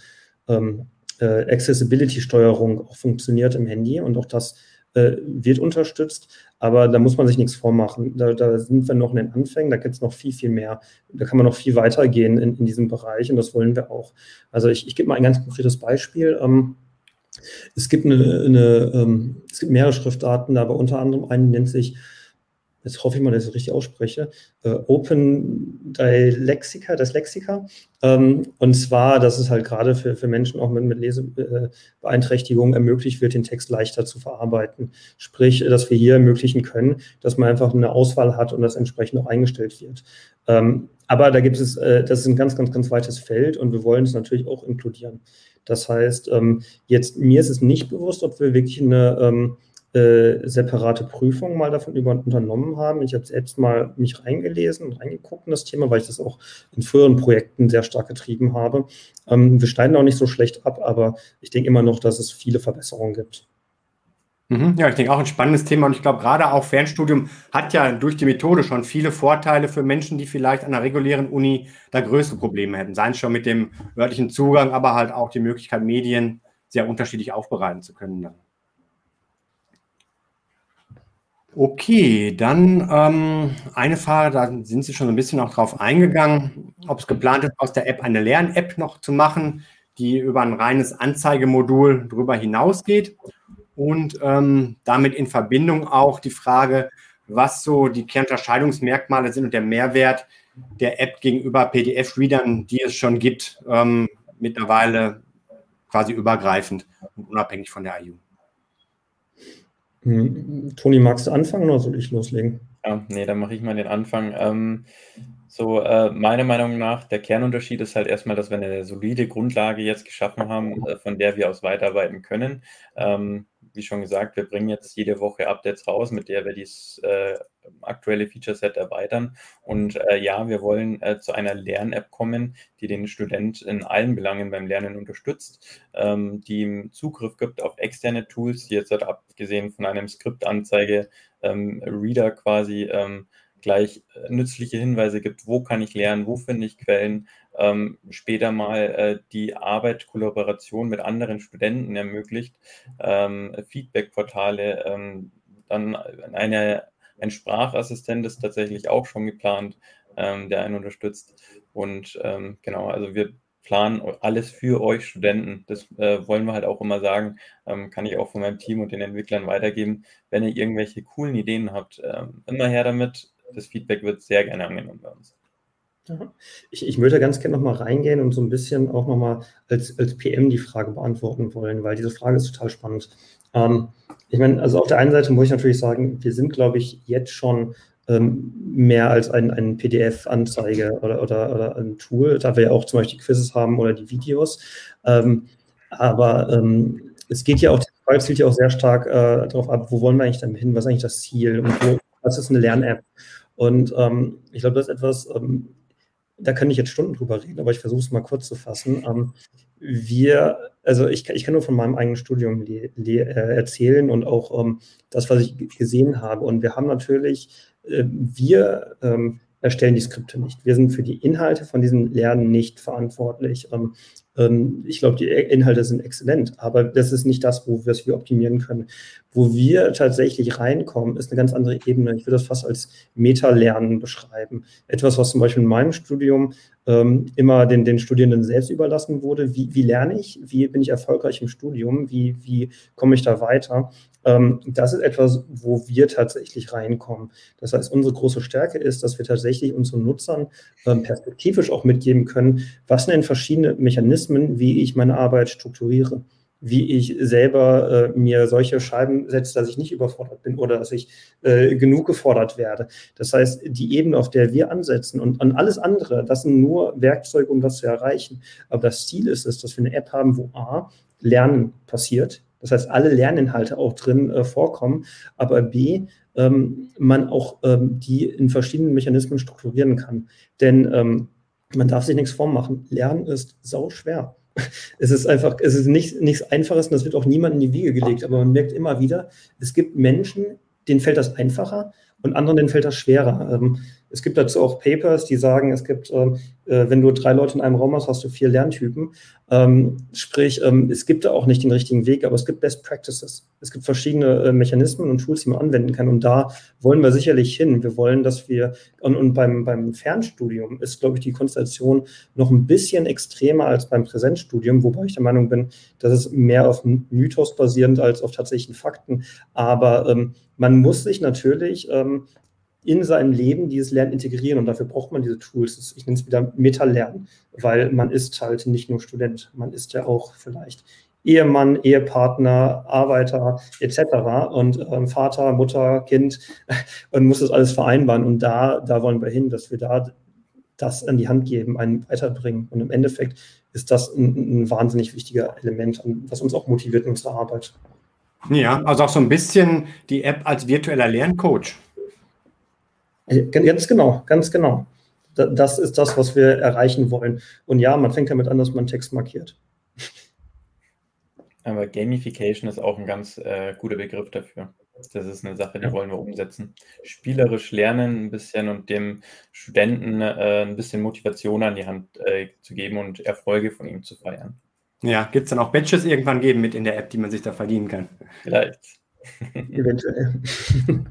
ähm, äh, Accessibility-Steuerung auch funktioniert im Handy und auch das äh, wird unterstützt, aber da muss man sich nichts vormachen. Da, da sind wir noch in den Anfängen, da gibt es noch viel, viel mehr. Da kann man noch viel weiter gehen in, in diesem Bereich und das wollen wir auch. Also ich, ich gebe mal ein ganz konkretes Beispiel. Ähm, es gibt, eine, eine ähm, es gibt mehrere Schriftarten, aber unter anderem eine nennt sich jetzt hoffe ich mal, dass ich es richtig ausspreche, äh, Open Dylexica, Dyslexika. Ähm, und zwar, dass es halt gerade für, für Menschen auch mit, mit Lesebeeinträchtigungen ermöglicht wird, den Text leichter zu verarbeiten. Sprich, dass wir hier ermöglichen können, dass man einfach eine Auswahl hat und das entsprechend auch eingestellt wird. Ähm, aber da gibt es, äh, das ist ein ganz, ganz, ganz weites Feld und wir wollen es natürlich auch inkludieren. Das heißt, ähm, jetzt mir ist es nicht bewusst, ob wir wirklich eine ähm, äh, separate Prüfung mal davon über, unternommen haben. Ich habe selbst mal mich reingelesen und reingeguckt in das Thema, weil ich das auch in früheren Projekten sehr stark getrieben habe. Ähm, wir schneiden auch nicht so schlecht ab, aber ich denke immer noch, dass es viele Verbesserungen gibt. Mhm. Ja, ich denke auch ein spannendes Thema und ich glaube gerade auch Fernstudium hat ja durch die Methode schon viele Vorteile für Menschen, die vielleicht an einer regulären Uni da größere Probleme hätten. Seien es schon mit dem örtlichen Zugang, aber halt auch die Möglichkeit, Medien sehr unterschiedlich aufbereiten zu können. Okay, dann ähm, eine Frage, da sind Sie schon ein bisschen auch drauf eingegangen, ob es geplant ist, aus der App eine Lern-App noch zu machen, die über ein reines Anzeigemodul darüber hinausgeht. Und ähm, damit in Verbindung auch die Frage, was so die Kernunterscheidungsmerkmale sind und der Mehrwert der App gegenüber PDF-Readern, die es schon gibt, ähm, mittlerweile quasi übergreifend und unabhängig von der IU. Hm, Toni, magst du anfangen oder soll ich loslegen? Ja, nee, dann mache ich mal den Anfang. Ähm, so, äh, meiner Meinung nach, der Kernunterschied ist halt erstmal, dass wir eine solide Grundlage jetzt geschaffen haben, äh, von der wir aus weiterarbeiten können. Ähm, wie schon gesagt, wir bringen jetzt jede Woche Updates raus, mit der wir dieses äh, aktuelle Feature-Set erweitern. Und äh, ja, wir wollen äh, zu einer Lern-App kommen, die den Student in allen Belangen beim Lernen unterstützt, ähm, die ihm Zugriff gibt auf externe Tools, die jetzt halt abgesehen von einem Skriptanzeige ähm, Reader quasi ähm, gleich äh, nützliche Hinweise gibt, wo kann ich lernen, wo finde ich Quellen, ähm, später mal äh, die Arbeit, Kollaboration mit anderen Studenten ermöglicht, ähm, Feedback-Portale, ähm, dann eine, ein Sprachassistent ist tatsächlich auch schon geplant, ähm, der einen unterstützt. Und ähm, genau, also wir planen alles für euch Studenten. Das äh, wollen wir halt auch immer sagen. Ähm, kann ich auch von meinem Team und den Entwicklern weitergeben. Wenn ihr irgendwelche coolen Ideen habt, immer her damit das Feedback wird sehr gerne angenommen bei uns. Ich, ich würde ganz gerne nochmal reingehen und so ein bisschen auch nochmal als, als PM die Frage beantworten wollen, weil diese Frage ist total spannend. Ähm, ich meine, also auf der einen Seite muss ich natürlich sagen, wir sind, glaube ich, jetzt schon ähm, mehr als ein, ein PDF-Anzeige oder, oder, oder ein Tool, da wir ja auch zum Beispiel Quizzes haben oder die Videos. Ähm, aber ähm, es geht ja auch, die Frage zielt ja auch sehr stark äh, darauf ab, wo wollen wir eigentlich damit hin, was ist eigentlich das Ziel und wo, was ist eine Lern-App? Und ähm, ich glaube, das ist etwas, ähm, da kann ich jetzt Stunden drüber reden, aber ich versuche es mal kurz zu fassen. Ähm, wir, also ich, ich kann nur von meinem eigenen Studium äh, erzählen und auch ähm, das, was ich gesehen habe. Und wir haben natürlich, äh, wir ähm, erstellen die Skripte nicht. Wir sind für die Inhalte von diesen Lernen nicht verantwortlich. Ähm, ähm, ich glaube, die Inhalte sind exzellent, aber das ist nicht das, wo wir es wir optimieren können. Wo wir tatsächlich reinkommen, ist eine ganz andere Ebene. Ich würde das fast als Meta-Lernen beschreiben. Etwas, was zum Beispiel in meinem Studium ähm, immer den, den Studierenden selbst überlassen wurde. Wie, wie lerne ich? Wie bin ich erfolgreich im Studium? Wie, wie komme ich da weiter? Ähm, das ist etwas, wo wir tatsächlich reinkommen. Das heißt, unsere große Stärke ist, dass wir tatsächlich unseren Nutzern ähm, perspektivisch auch mitgeben können, was sind denn verschiedene Mechanismen, wie ich meine Arbeit strukturiere wie ich selber äh, mir solche Scheiben setze, dass ich nicht überfordert bin oder dass ich äh, genug gefordert werde. Das heißt, die Ebene, auf der wir ansetzen und an alles andere, das sind nur Werkzeuge, um das zu erreichen. Aber das Ziel ist es, dass wir eine App haben, wo A, Lernen passiert. Das heißt, alle Lerninhalte auch drin äh, vorkommen, aber B, ähm, man auch ähm, die in verschiedenen Mechanismen strukturieren kann. Denn ähm, man darf sich nichts vormachen. Lernen ist sau schwer. Es ist einfach, es ist nicht, nichts Einfaches und das wird auch niemand in die Wiege gelegt. Aber man merkt immer wieder, es gibt Menschen, denen fällt das einfacher und anderen, denen fällt das schwerer. Ähm, es gibt dazu auch Papers, die sagen, es gibt, ähm, äh, wenn du drei Leute in einem Raum hast, hast du vier Lerntypen. Ähm, sprich, ähm, es gibt da auch nicht den richtigen Weg, aber es gibt Best Practices. Es gibt verschiedene äh, Mechanismen und Tools, die man anwenden kann. Und da wollen wir sicherlich hin. Wir wollen, dass wir, und, und beim, beim Fernstudium ist, glaube ich, die Konstellation noch ein bisschen extremer als beim Präsenzstudium, wobei ich der Meinung bin, dass es mehr auf Mythos basierend als auf tatsächlichen Fakten. Aber ähm, man muss sich natürlich ähm, in seinem Leben dieses Lernen integrieren und dafür braucht man diese Tools. Ich nenne es wieder Meta-Lernen, weil man ist halt nicht nur Student, man ist ja auch vielleicht Ehemann, Ehepartner, Arbeiter etc. und ähm, Vater, Mutter, Kind [laughs] und muss das alles vereinbaren. Und da, da wollen wir hin, dass wir da das an die Hand geben, einen weiterbringen. Und im Endeffekt ist das ein, ein wahnsinnig wichtiger Element, was uns auch motiviert in unserer Arbeit. Ja, also auch so ein bisschen die App als virtueller Lerncoach. Ganz genau, ganz genau. Das ist das, was wir erreichen wollen. Und ja, man fängt damit an, dass man Text markiert. [laughs] Aber Gamification ist auch ein ganz äh, guter Begriff dafür. Das ist eine Sache, die wollen wir umsetzen. Spielerisch lernen ein bisschen und dem Studenten äh, ein bisschen Motivation an die Hand äh, zu geben und Erfolge von ihm zu feiern. Ja, gibt es dann auch Badges irgendwann geben mit in der App, die man sich da verdienen kann? Vielleicht. Eventuell. [laughs]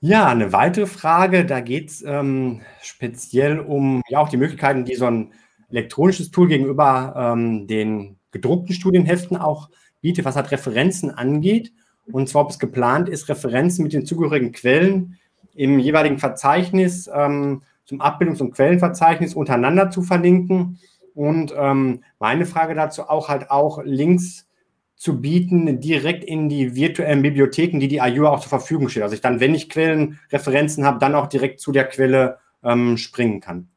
Ja, eine weitere Frage, da geht es ähm, speziell um ja auch die Möglichkeiten, die so ein elektronisches Tool gegenüber ähm, den gedruckten Studienheften auch bietet, was halt Referenzen angeht. Und zwar, ob es geplant ist, Referenzen mit den zugehörigen Quellen im jeweiligen Verzeichnis ähm, zum Abbildungs- und Quellenverzeichnis untereinander zu verlinken. Und ähm, meine Frage dazu auch halt auch Links zu bieten, direkt in die virtuellen Bibliotheken, die die IU auch zur Verfügung steht. Also ich dann, wenn ich Quellenreferenzen habe, dann auch direkt zu der Quelle ähm, springen kann.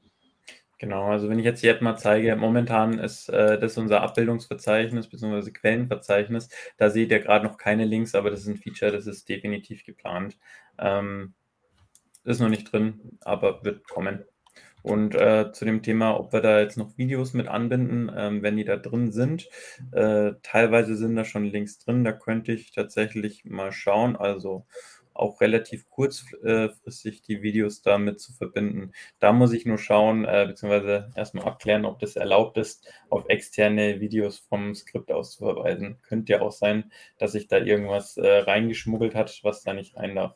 Genau, also wenn ich jetzt hier mal zeige, momentan ist äh, das unser Abbildungsverzeichnis bzw. Quellenverzeichnis. Da seht ihr gerade noch keine Links, aber das ist ein Feature, das ist definitiv geplant. Ähm, ist noch nicht drin, aber wird kommen. Und äh, zu dem Thema, ob wir da jetzt noch Videos mit anbinden, ähm, wenn die da drin sind. Äh, teilweise sind da schon Links drin, da könnte ich tatsächlich mal schauen. Also auch relativ kurzfristig die Videos damit zu verbinden. Da muss ich nur schauen, äh, beziehungsweise erstmal abklären, ob das erlaubt ist, auf externe Videos vom Skript aus zu verweisen. Könnte ja auch sein, dass sich da irgendwas äh, reingeschmuggelt hat, was da nicht rein darf.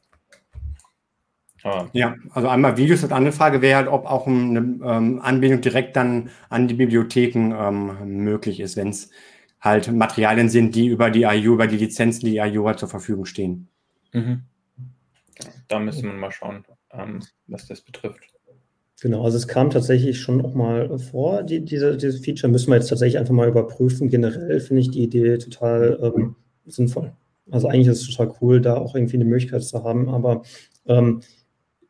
Ah. Ja, also einmal Videos. Das andere Frage wäre halt, ob auch eine ähm, Anbindung direkt dann an die Bibliotheken ähm, möglich ist, wenn es halt Materialien sind, die über die IU, über die Lizenzen, die IU hat, zur Verfügung stehen. Mhm. Da müssen wir mal schauen, ähm, was das betrifft. Genau, also es kam tatsächlich schon auch mal vor, die, diese, diese Feature müssen wir jetzt tatsächlich einfach mal überprüfen. Generell finde ich die Idee total ähm, sinnvoll. Also eigentlich ist es total cool, da auch irgendwie eine Möglichkeit zu haben, aber ähm,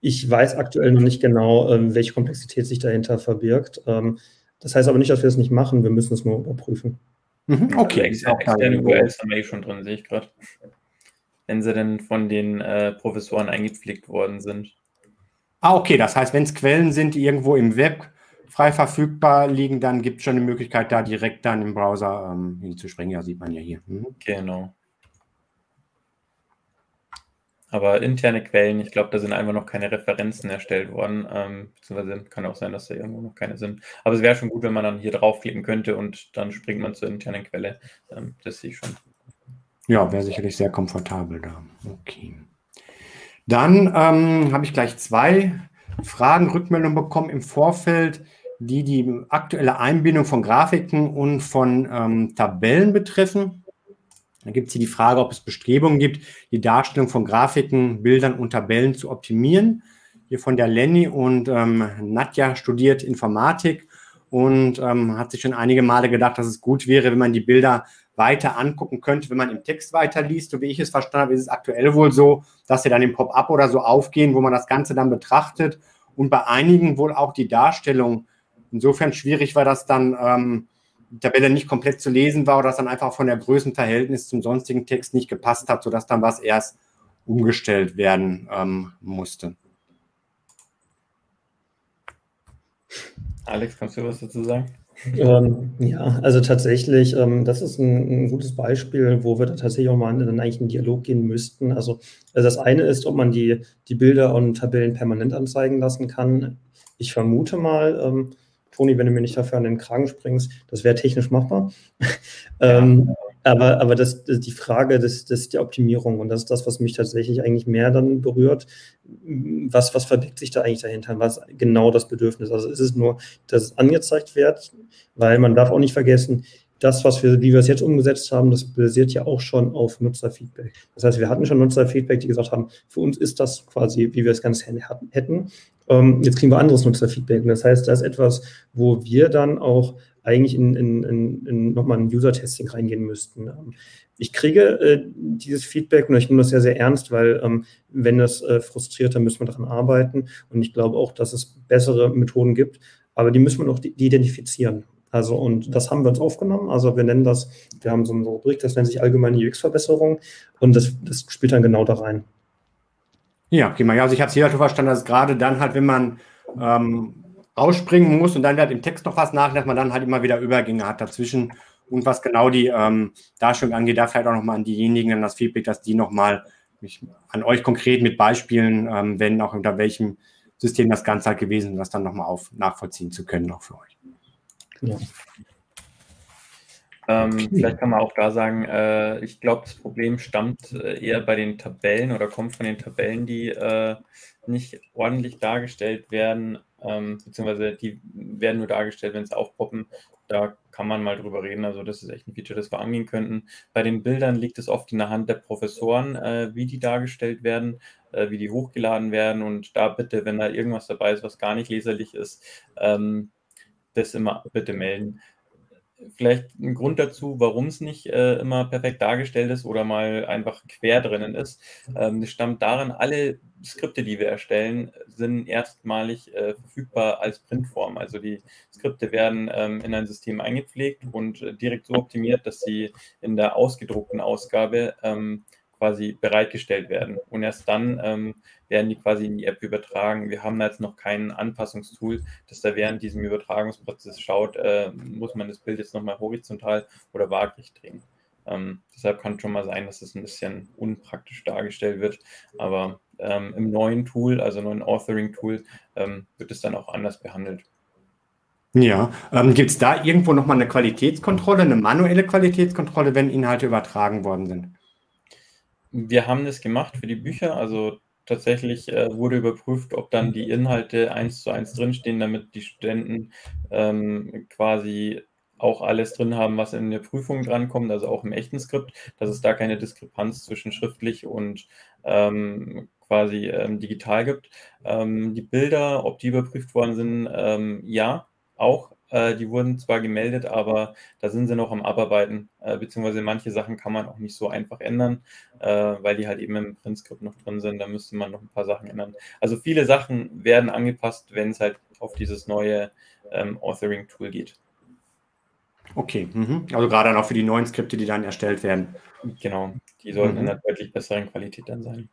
ich weiß aktuell noch nicht genau, ähm, welche Komplexität sich dahinter verbirgt. Ähm, das heißt aber nicht, dass wir es nicht machen, wir müssen es nur überprüfen. Mhm, okay. Also externe URLs haben wir eh schon drin, sehe ich gerade. Wenn sie denn von den äh, Professoren eingepflegt worden sind. Ah, okay, das heißt, wenn es Quellen sind, die irgendwo im Web frei verfügbar liegen, dann gibt es schon eine Möglichkeit, da direkt dann im Browser ähm, hinzuspringen. Ja, sieht man ja hier. Mhm. Genau. Aber interne Quellen, ich glaube, da sind einfach noch keine Referenzen erstellt worden. Ähm, beziehungsweise kann auch sein, dass da irgendwo noch keine sind. Aber es wäre schon gut, wenn man dann hier draufklicken könnte und dann springt man zur internen Quelle. Ähm, das sehe ich schon. Ja, wäre sicherlich sehr komfortabel da. Okay. Dann ähm, habe ich gleich zwei Fragen, Rückmeldungen bekommen im Vorfeld, die die aktuelle Einbindung von Grafiken und von ähm, Tabellen betreffen. Da gibt es hier die Frage, ob es Bestrebungen gibt, die Darstellung von Grafiken, Bildern und Tabellen zu optimieren. Hier von der Lenny und ähm, Nadja studiert Informatik und ähm, hat sich schon einige Male gedacht, dass es gut wäre, wenn man die Bilder weiter angucken könnte, wenn man im Text weiterliest. So wie ich es verstanden habe, ist es aktuell wohl so, dass sie dann im Pop-up oder so aufgehen, wo man das Ganze dann betrachtet und bei einigen wohl auch die Darstellung insofern schwierig war, dass dann ähm, Tabelle nicht komplett zu lesen war oder dass dann einfach von der Größenverhältnis zum sonstigen Text nicht gepasst hat, sodass dann was erst umgestellt werden ähm, musste. Alex, kannst du was dazu sagen? Ähm, ja, also tatsächlich, ähm, das ist ein, ein, gutes Beispiel, wo wir da tatsächlich auch mal dann eigentlich in Dialog gehen müssten. Also, also das eine ist, ob man die, die Bilder und Tabellen permanent anzeigen lassen kann. Ich vermute mal, ähm, Toni, wenn du mir nicht dafür an den Kragen springst, das wäre technisch machbar. [laughs] Ja. ähm, aber, aber das, das, die Frage des, des, der Optimierung und das ist das, was mich tatsächlich eigentlich mehr dann berührt. Was, was verbirgt sich da eigentlich dahinter? Was genau das Bedürfnis? Also ist es nur, dass es angezeigt wird, weil man darf auch nicht vergessen, das, was wir, wie wir es jetzt umgesetzt haben, das basiert ja auch schon auf Nutzerfeedback. Das heißt, wir hatten schon Nutzerfeedback, die gesagt haben, für uns ist das quasi, wie wir es ganz hätten. Ähm, jetzt kriegen wir anderes Nutzerfeedback. das heißt, das ist etwas, wo wir dann auch eigentlich in, in, in, in nochmal ein User-Testing reingehen müssten. Ähm, ich kriege äh, dieses Feedback und ich nehme das sehr, sehr ernst, weil ähm, wenn das äh, frustriert, dann müssen wir daran arbeiten. Und ich glaube auch, dass es bessere Methoden gibt, aber die müssen wir noch identifizieren. Also, und das haben wir uns aufgenommen. Also, wir nennen das, wir haben so eine Rubrik, das nennt sich allgemeine UX-Verbesserung und das, das spielt dann genau da rein. Ja, okay, also ich habe es hier halt verstanden, dass gerade dann halt, wenn man ähm, rausspringen muss und dann halt im Text noch was nach, dass man dann halt immer wieder Übergänge hat dazwischen. Und was genau die ähm, Darstellung angeht, da vielleicht auch nochmal an diejenigen dann das Feedback, dass die nochmal an euch konkret mit Beispielen ähm, wenden, auch unter welchem System das Ganze halt gewesen ist, das dann nochmal nachvollziehen zu können, auch für euch. Genau. Ähm, vielleicht kann man auch da sagen, äh, ich glaube, das Problem stammt äh, eher bei den Tabellen oder kommt von den Tabellen, die äh, nicht ordentlich dargestellt werden, ähm, beziehungsweise die werden nur dargestellt, wenn sie aufpoppen. Da kann man mal drüber reden. Also das ist echt ein Feature, das wir angehen könnten. Bei den Bildern liegt es oft in der Hand der Professoren, äh, wie die dargestellt werden, äh, wie die hochgeladen werden. Und da bitte, wenn da irgendwas dabei ist, was gar nicht leserlich ist, ähm, das immer bitte melden vielleicht ein Grund dazu, warum es nicht äh, immer perfekt dargestellt ist oder mal einfach quer drinnen ist. Ähm, stammt daran, alle Skripte, die wir erstellen, sind erstmalig äh, verfügbar als Printform. Also die Skripte werden ähm, in ein System eingepflegt und äh, direkt so optimiert, dass sie in der ausgedruckten Ausgabe ähm, quasi bereitgestellt werden. Und erst dann ähm, werden die quasi in die App übertragen. Wir haben da jetzt noch kein Anpassungstool, das da während diesem Übertragungsprozess schaut, äh, muss man das Bild jetzt nochmal horizontal oder waagrecht drehen. Ähm, deshalb kann schon mal sein, dass es ein bisschen unpraktisch dargestellt wird. Aber ähm, im neuen Tool, also neuen Authoring-Tool, ähm, wird es dann auch anders behandelt. Ja, ähm, gibt es da irgendwo nochmal eine Qualitätskontrolle, eine manuelle Qualitätskontrolle, wenn Inhalte übertragen worden sind? Wir haben das gemacht für die Bücher, also tatsächlich äh, wurde überprüft, ob dann die Inhalte eins zu eins drinstehen, damit die Studenten ähm, quasi auch alles drin haben, was in der Prüfung drankommt, also auch im echten Skript, dass es da keine Diskrepanz zwischen schriftlich und ähm, quasi ähm, digital gibt. Ähm, die Bilder, ob die überprüft worden sind, ähm, ja, auch. Äh, die wurden zwar gemeldet, aber da sind sie noch am Abarbeiten, äh, beziehungsweise manche Sachen kann man auch nicht so einfach ändern, äh, weil die halt eben im Printskript noch drin sind. Da müsste man noch ein paar Sachen ändern. Also viele Sachen werden angepasst, wenn es halt auf dieses neue ähm, Authoring-Tool geht. Okay, mhm. also gerade dann auch für die neuen Skripte, die dann erstellt werden. Genau, die sollten mhm. in einer deutlich besseren Qualität dann sein.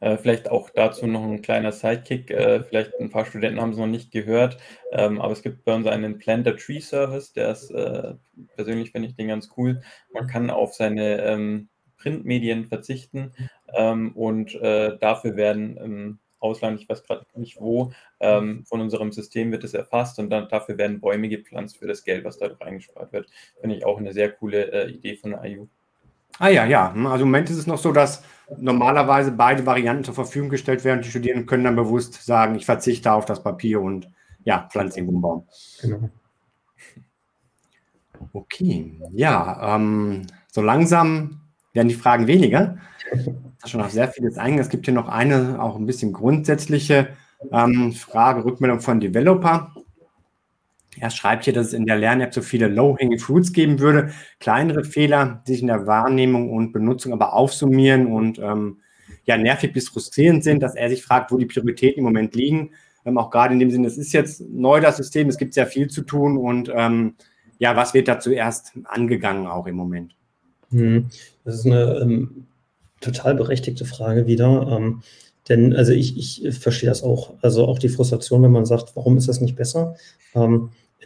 Äh, vielleicht auch dazu noch ein kleiner Sidekick. Äh, vielleicht ein paar Studenten haben es noch nicht gehört, ähm, aber es gibt bei uns einen Planter Tree Service, der ist äh, persönlich finde ich den ganz cool. Man kann auf seine ähm, Printmedien verzichten ähm, und äh, dafür werden im Ausland, ich weiß gerade nicht wo, ähm, von unserem System wird es erfasst und dann dafür werden Bäume gepflanzt für das Geld, was dadurch eingespart wird. Finde ich auch eine sehr coole äh, Idee von der IU. Ah ja, ja. Hm, also im Moment ist es noch so, dass normalerweise beide Varianten zur Verfügung gestellt werden. Die Studierenden können dann bewusst sagen, ich verzichte auf das Papier und ja, pflanze einen Baum. Genau. Okay, ja, ähm, so langsam werden die Fragen weniger. Das [laughs] schon auf sehr vieles eingegangen. Es gibt hier noch eine, auch ein bisschen grundsätzliche ähm, Frage, Rückmeldung von Developer. Er schreibt hier, dass es in der Lern-App so viele Low-Hanging Fruits geben würde, kleinere Fehler, die sich in der Wahrnehmung und Benutzung aber aufsummieren und ähm, ja nervig bis frustrierend sind, dass er sich fragt, wo die Prioritäten im Moment liegen. Ähm, auch gerade in dem Sinne, es ist jetzt neu das System, es gibt sehr viel zu tun und ähm, ja, was wird da zuerst angegangen auch im Moment? Hm, das ist eine ähm, total berechtigte Frage wieder. Ähm, denn also ich, ich verstehe das auch. Also auch die Frustration, wenn man sagt, warum ist das nicht besser?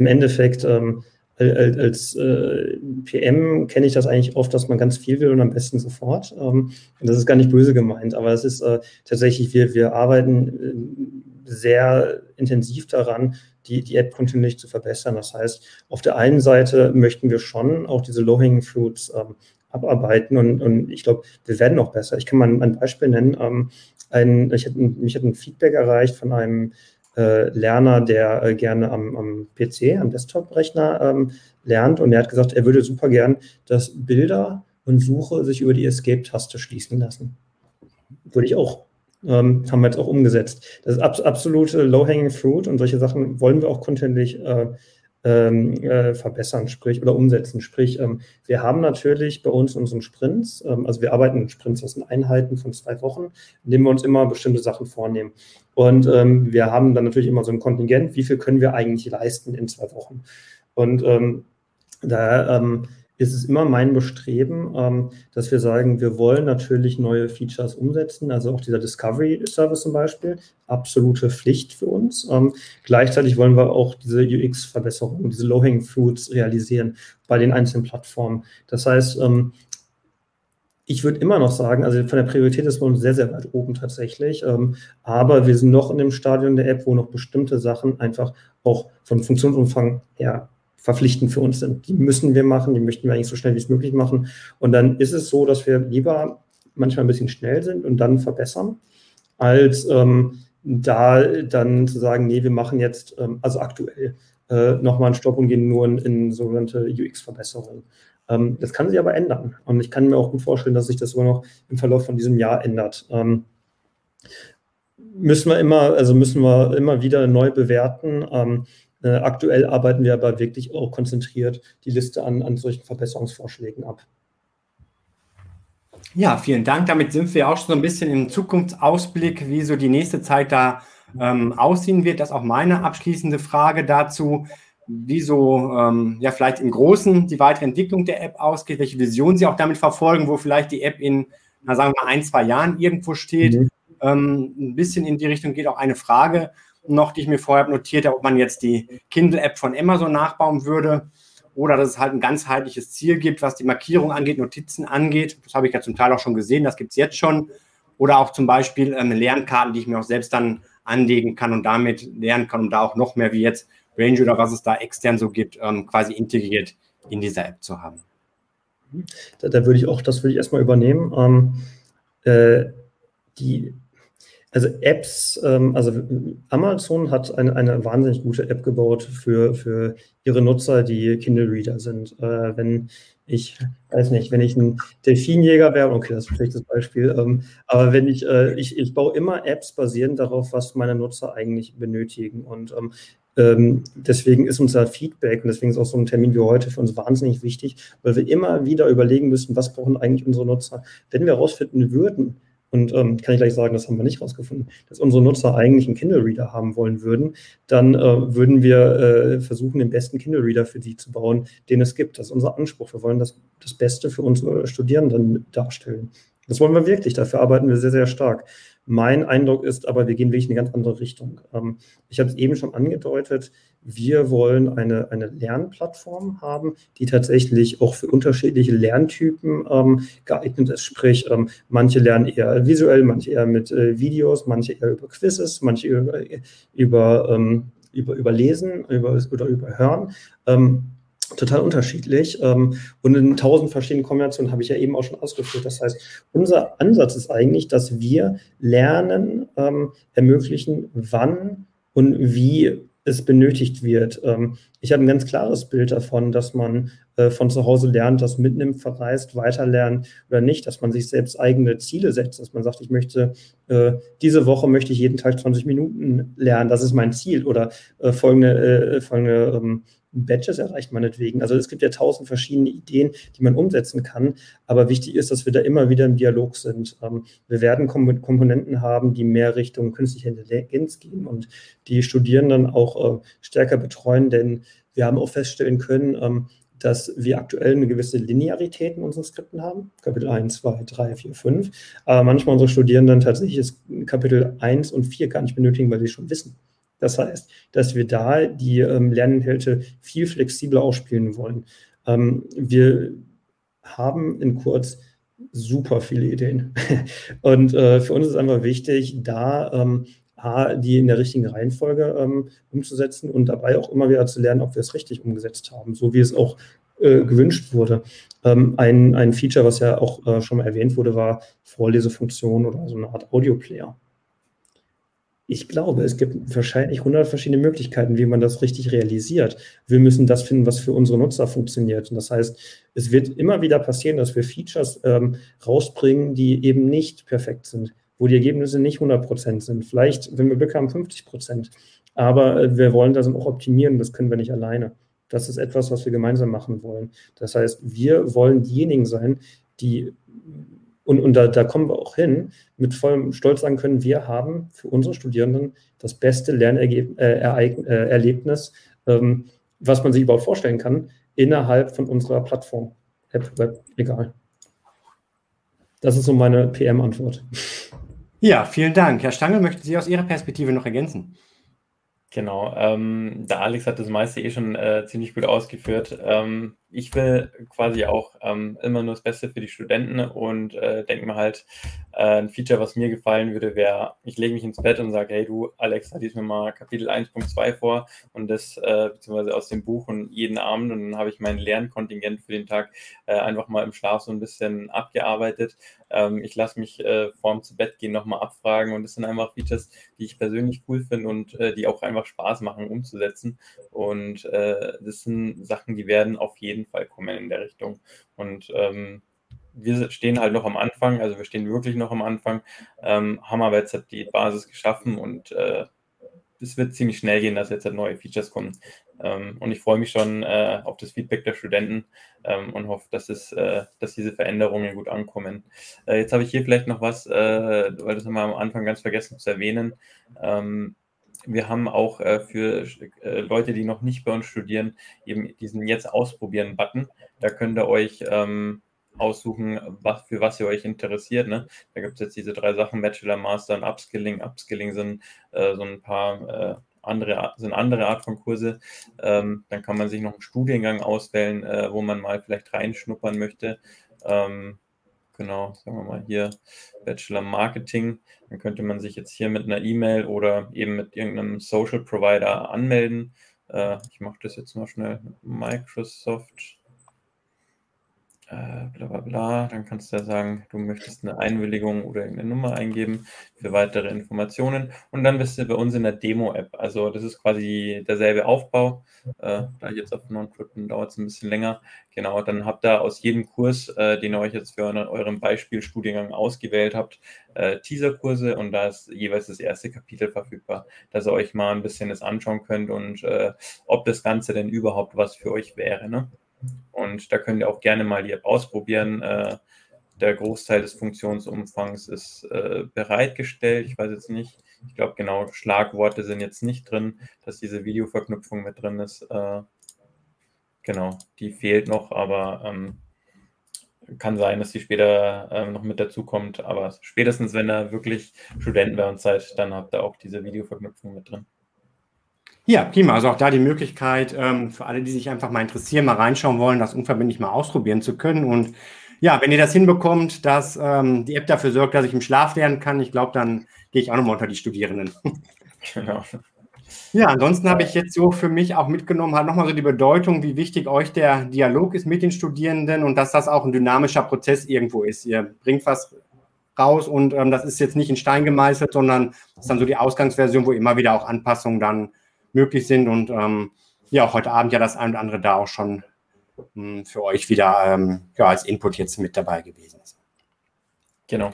Im Endeffekt ähm, als äh, PM kenne ich das eigentlich oft, dass man ganz viel will und am besten sofort. Ähm, und das ist gar nicht böse gemeint, aber es ist äh, tatsächlich, wir, wir arbeiten äh, sehr intensiv daran, die, die App kontinuierlich zu verbessern. Das heißt, auf der einen Seite möchten wir schon auch diese Low-Hanging Fruits ähm, abarbeiten und, und ich glaube, wir werden auch besser. Ich kann mal ein, Beispiel nennen. Ähm, ein, ich hatte, mich hat ein Feedback erreicht von einem äh, Lerner, der äh, gerne am, am, PC, am Desktop-Rechner ähm, lernt. Und er hat gesagt, er würde super gern, dass Bilder und Suche sich über die Escape-Taste schließen lassen. Würde ich auch. Ähm, haben wir jetzt auch umgesetzt. Das ist abs absolute Low-Hanging Fruit und solche Sachen wollen wir auch kontinuierlich äh, äh, verbessern, sprich, oder umsetzen. Sprich, ähm, wir haben natürlich bei uns unseren Sprints, ähm, also wir arbeiten in Sprints, das sind Einheiten von zwei Wochen, in denen wir uns immer bestimmte Sachen vornehmen. Und ähm, wir haben dann natürlich immer so ein Kontingent, wie viel können wir eigentlich leisten in zwei Wochen. Und ähm, da ähm, ist es immer mein Bestreben, ähm, dass wir sagen, wir wollen natürlich neue Features umsetzen, also auch dieser Discovery Service zum Beispiel, absolute Pflicht für uns. Ähm, gleichzeitig wollen wir auch diese UX-Verbesserungen, diese Low-Hanging Fruits realisieren bei den einzelnen Plattformen. Das heißt, ähm, ich würde immer noch sagen, also von der Priorität ist man sehr, sehr weit oben tatsächlich. Ähm, aber wir sind noch in dem Stadion der App, wo noch bestimmte Sachen einfach auch vom Funktionsumfang her verpflichtend für uns sind. Die müssen wir machen, die möchten wir eigentlich so schnell wie es möglich machen. Und dann ist es so, dass wir lieber manchmal ein bisschen schnell sind und dann verbessern, als ähm, da dann zu sagen, nee, wir machen jetzt, ähm, also aktuell, äh, nochmal einen Stopp und gehen nur in, in sogenannte UX-Verbesserungen. Ähm, das kann sich aber ändern. Und ich kann mir auch gut vorstellen, dass sich das sogar noch im Verlauf von diesem Jahr ändert. Ähm, müssen wir immer, also müssen wir immer wieder neu bewerten. Äh, aktuell arbeiten wir aber wirklich auch konzentriert die Liste an, an solchen Verbesserungsvorschlägen ab. Ja, vielen Dank. Damit sind wir auch schon so ein bisschen im Zukunftsausblick, wie so die nächste Zeit da ähm, aussehen wird. Das ist auch meine abschließende Frage dazu, wie so ähm, ja vielleicht im Großen die weitere Entwicklung der App ausgeht, welche Vision Sie auch damit verfolgen, wo vielleicht die App in, na, sagen wir mal, ein, zwei Jahren irgendwo steht. Mhm. Ähm, ein bisschen in die Richtung geht auch eine Frage noch, die ich mir vorher notiert habe, ob man jetzt die Kindle-App von Amazon nachbauen würde oder dass es halt ein ganzheitliches Ziel gibt, was die Markierung angeht, Notizen angeht. Das habe ich ja zum Teil auch schon gesehen, das gibt es jetzt schon. Oder auch zum Beispiel ähm, Lernkarten, die ich mir auch selbst dann anlegen kann und damit lernen kann, um da auch noch mehr wie jetzt Range oder was es da extern so gibt, ähm, quasi integriert in dieser App zu haben. Da, da würde ich auch, das würde ich erstmal übernehmen. Ähm, äh, die also Apps, ähm, also Amazon hat eine, eine wahnsinnig gute App gebaut für, für ihre Nutzer, die Kindle-Reader sind. Äh, wenn ich weiß nicht, wenn ich ein Delfinjäger wäre, okay, das ist ein schlechtes Beispiel, ähm, aber wenn ich, äh, ich, ich baue immer Apps basierend darauf, was meine Nutzer eigentlich benötigen. Und ähm, ähm, deswegen ist unser Feedback und deswegen ist auch so ein Termin wie heute für uns wahnsinnig wichtig, weil wir immer wieder überlegen müssen, was brauchen eigentlich unsere Nutzer. Wenn wir herausfinden würden, und ähm, kann ich gleich sagen, das haben wir nicht rausgefunden, dass unsere Nutzer eigentlich einen Kindle-Reader haben wollen würden, dann äh, würden wir äh, versuchen, den besten Kindle-Reader für sie zu bauen, den es gibt. Das ist unser Anspruch. Wir wollen das, das Beste für unsere Studierenden darstellen. Das wollen wir wirklich. Dafür arbeiten wir sehr, sehr stark. Mein Eindruck ist aber, wir gehen wirklich in eine ganz andere Richtung. Ähm, ich habe es eben schon angedeutet, wir wollen eine, eine Lernplattform haben, die tatsächlich auch für unterschiedliche Lerntypen ähm, geeignet ist. Sprich, ähm, manche lernen eher visuell, manche eher mit äh, Videos, manche eher über Quizzes, manche über, über, über, über Lesen über, oder über Hören. Total unterschiedlich ähm, und in tausend verschiedenen Kombinationen habe ich ja eben auch schon ausgeführt. Das heißt, unser Ansatz ist eigentlich, dass wir Lernen ähm, ermöglichen, wann und wie es benötigt wird. Ähm, ich habe ein ganz klares Bild davon, dass man äh, von zu Hause lernt, das mitnimmt, verreist, weiterlernt oder nicht, dass man sich selbst eigene Ziele setzt, dass man sagt, ich möchte, äh, diese Woche möchte ich jeden Tag 20 Minuten lernen, das ist mein Ziel oder äh, folgende, folgende ähm, Badges erreicht meinetwegen. Also es gibt ja tausend verschiedene Ideen, die man umsetzen kann. Aber wichtig ist, dass wir da immer wieder im Dialog sind. Ähm, wir werden Komponenten haben, die mehr Richtung künstliche Intelligenz gehen und die Studierenden auch äh, stärker betreuen, denn wir haben auch feststellen können, ähm, dass wir aktuell eine gewisse Linearität in unseren Skripten haben. Kapitel 1, 2, 3, 4, 5. Aber manchmal unsere Studierenden tatsächlich Kapitel 1 und 4 gar nicht benötigen, weil sie schon wissen. Das heißt, dass wir da die ähm, Lerninhalte viel flexibler ausspielen wollen. Ähm, wir haben in Kurz super viele Ideen. [laughs] Und äh, für uns ist einfach wichtig, da ähm, A, die in der richtigen Reihenfolge ähm, umzusetzen und dabei auch immer wieder zu lernen, ob wir es richtig umgesetzt haben, so wie es auch äh, gewünscht wurde. Ähm, ein, ein Feature, was ja auch äh, schon mal erwähnt wurde, war Vorlesefunktion oder so eine Art Audioplayer ich glaube, es gibt wahrscheinlich hundert verschiedene Möglichkeiten, wie man das richtig realisiert. Wir müssen das finden, was für unsere Nutzer funktioniert. Und das heißt, es wird immer wieder passieren, dass wir Features ähm, rausbringen, die eben nicht perfekt sind, wo die Ergebnisse nicht 100 Prozent sind. Vielleicht, wenn wir Glück haben, 50 Prozent. Aber äh, wir wollen das auch optimieren. Das können wir nicht alleine. Das ist etwas, was wir gemeinsam machen wollen. Das heißt, wir wollen diejenigen sein, die und, und da, da, kommen wir auch hin, mit vollem Stolz sagen können, wir haben für unsere Studierenden das beste Lernerlebnis, äh, ähm, was man sich überhaupt vorstellen kann, innerhalb von unserer Plattform. App, Web, egal. Das ist so meine PM-Antwort. Ja, vielen Dank. Herr Stange, möchten Sie aus Ihrer Perspektive noch ergänzen? Genau, ähm, der Alex hat das meiste eh schon äh, ziemlich gut ausgeführt. Ähm, ich will quasi auch ähm, immer nur das Beste für die Studenten und äh, denke mir halt, äh, ein Feature, was mir gefallen würde, wäre, ich lege mich ins Bett und sage, hey du, Alex, lies mir mal Kapitel 1.2 vor und das äh, beziehungsweise aus dem Buch und jeden Abend und dann habe ich mein Lernkontingent für den Tag äh, einfach mal im Schlaf so ein bisschen abgearbeitet ähm, ich lasse mich äh, vorm zu Bett gehen nochmal abfragen und das sind einfach Features, die ich persönlich cool finde und äh, die auch einfach Spaß machen umzusetzen. Und das sind Sachen, die werden auf jeden Fall kommen in der Richtung. Und ähm, wir stehen halt noch am Anfang, also wir stehen wirklich noch am Anfang, ähm, haben aber jetzt die Basis geschaffen und äh, es wird ziemlich schnell gehen, dass jetzt halt neue Features kommen. Ähm, und ich freue mich schon äh, auf das Feedback der Studenten ähm, und hoffe, dass, es, äh, dass diese Veränderungen gut ankommen. Äh, jetzt habe ich hier vielleicht noch was, äh, weil das haben wir am Anfang ganz vergessen zu erwähnen. Ähm, wir haben auch äh, für äh, Leute, die noch nicht bei uns studieren, eben diesen Jetzt ausprobieren-Button. Da könnt ihr euch ähm, aussuchen, was, für was ihr euch interessiert. Ne? Da gibt es jetzt diese drei Sachen, Bachelor, Master und Upskilling. Upskilling sind äh, so ein paar äh, andere, sind andere Art von Kurse. Ähm, dann kann man sich noch einen Studiengang auswählen, äh, wo man mal vielleicht reinschnuppern möchte. Ähm, genau, sagen wir mal hier Bachelor Marketing. Dann könnte man sich jetzt hier mit einer E-Mail oder eben mit irgendeinem Social Provider anmelden. Äh, ich mache das jetzt mal schnell mit Microsoft äh, bla bla bla. Dann kannst du ja sagen, du möchtest eine Einwilligung oder eine Nummer eingeben für weitere Informationen. Und dann bist du bei uns in der Demo-App. Also das ist quasi derselbe Aufbau. Äh, da jetzt auf Non-Code dauert es ein bisschen länger. Genau, dann habt ihr aus jedem Kurs, äh, den ihr euch jetzt für euren Beispielstudiengang ausgewählt habt, äh, Teaserkurse und da ist jeweils das erste Kapitel verfügbar, dass ihr euch mal ein bisschen das anschauen könnt und äh, ob das Ganze denn überhaupt was für euch wäre. Ne? Und da könnt ihr auch gerne mal die App ausprobieren. Äh, der Großteil des Funktionsumfangs ist äh, bereitgestellt. Ich weiß jetzt nicht, ich glaube genau, Schlagworte sind jetzt nicht drin, dass diese Videoverknüpfung mit drin ist. Äh, genau, die fehlt noch, aber ähm, kann sein, dass die später ähm, noch mit dazukommt. Aber spätestens, wenn ihr wirklich Studenten bei uns seid, dann habt ihr auch diese Videoverknüpfung mit drin. Ja, prima. Also auch da die Möglichkeit ähm, für alle, die sich einfach mal interessieren, mal reinschauen wollen, das unverbindlich mal ausprobieren zu können. Und ja, wenn ihr das hinbekommt, dass ähm, die App dafür sorgt, dass ich im Schlaf lernen kann, ich glaube, dann gehe ich auch nochmal unter die Studierenden. [laughs] Genau. Ja, ansonsten habe ich jetzt so für mich auch mitgenommen, halt nochmal so die Bedeutung, wie wichtig euch der Dialog ist mit den Studierenden und dass das auch ein dynamischer Prozess irgendwo ist. Ihr bringt was raus und ähm, das ist jetzt nicht in Stein gemeißelt, sondern das ist dann so die Ausgangsversion, wo immer wieder auch Anpassungen dann möglich sind und ähm, ja, auch heute Abend ja das ein oder andere da auch schon mh, hm, für euch wieder ähm, ja, als Input jetzt mit dabei gewesen ist. Genau.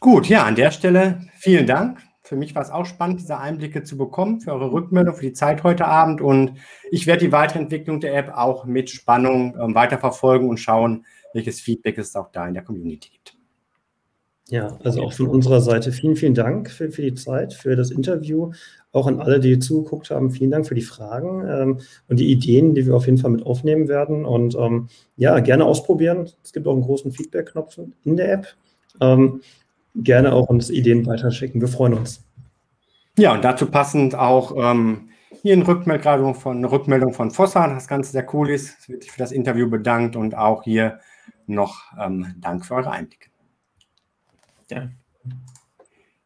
Gut, ja, an der Stelle vielen Dank. Für mich war es auch spannend, diese Einblicke zu bekommen, für eure Rückmeldung, für die Zeit heute Abend. Und ich werde die Weiterentwicklung der App auch mit Spannung ähm, weiterverfolgen und schauen, welches Feedback es auch da in der Community gibt. Ja, also auch von unserer Seite vielen, vielen Dank für, für die Zeit, für das Interview. Auch an alle, die zugeguckt haben, vielen Dank für die Fragen ähm, und die Ideen, die wir auf jeden Fall mit aufnehmen werden. Und ähm, ja, gerne ausprobieren. Es gibt auch einen großen Feedback-Knopf in der App. Ähm, gerne auch uns Ideen weiterschicken. Wir freuen uns. Ja, und dazu passend auch ähm, hier eine Rückmeldung von, eine Rückmeldung von Fossa, das Ganze sehr cool ist. Es wird sich für das Interview bedankt und auch hier noch ähm, Dank für eure Einblicke. Ja.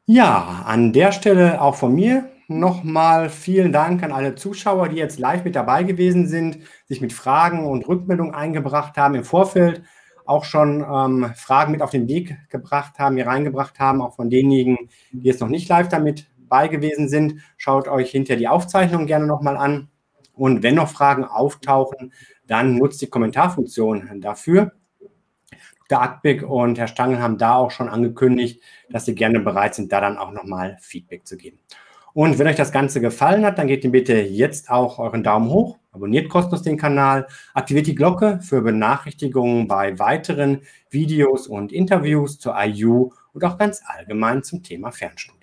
ja, an der Stelle auch von mir nochmal vielen Dank an alle Zuschauer, die jetzt live mit dabei gewesen sind, sich mit Fragen und Rückmeldungen eingebracht haben im Vorfeld, auch schon ähm, Fragen mit auf den Weg gebracht haben, hier reingebracht haben, auch von denjenigen, die jetzt noch nicht live damit bei gewesen sind. Schaut euch hinter die Aufzeichnung gerne nochmal an. Und wenn noch Fragen auftauchen, dann nutzt die Kommentarfunktion dafür. Dr. Ackbeck und Herr Stangl haben da auch schon angekündigt, dass sie gerne bereit sind, da dann auch nochmal Feedback zu geben. Und wenn euch das Ganze gefallen hat, dann gebt ihm bitte jetzt auch euren Daumen hoch, abonniert kostenlos den Kanal, aktiviert die Glocke für Benachrichtigungen bei weiteren Videos und Interviews zur IU und auch ganz allgemein zum Thema Fernstudium.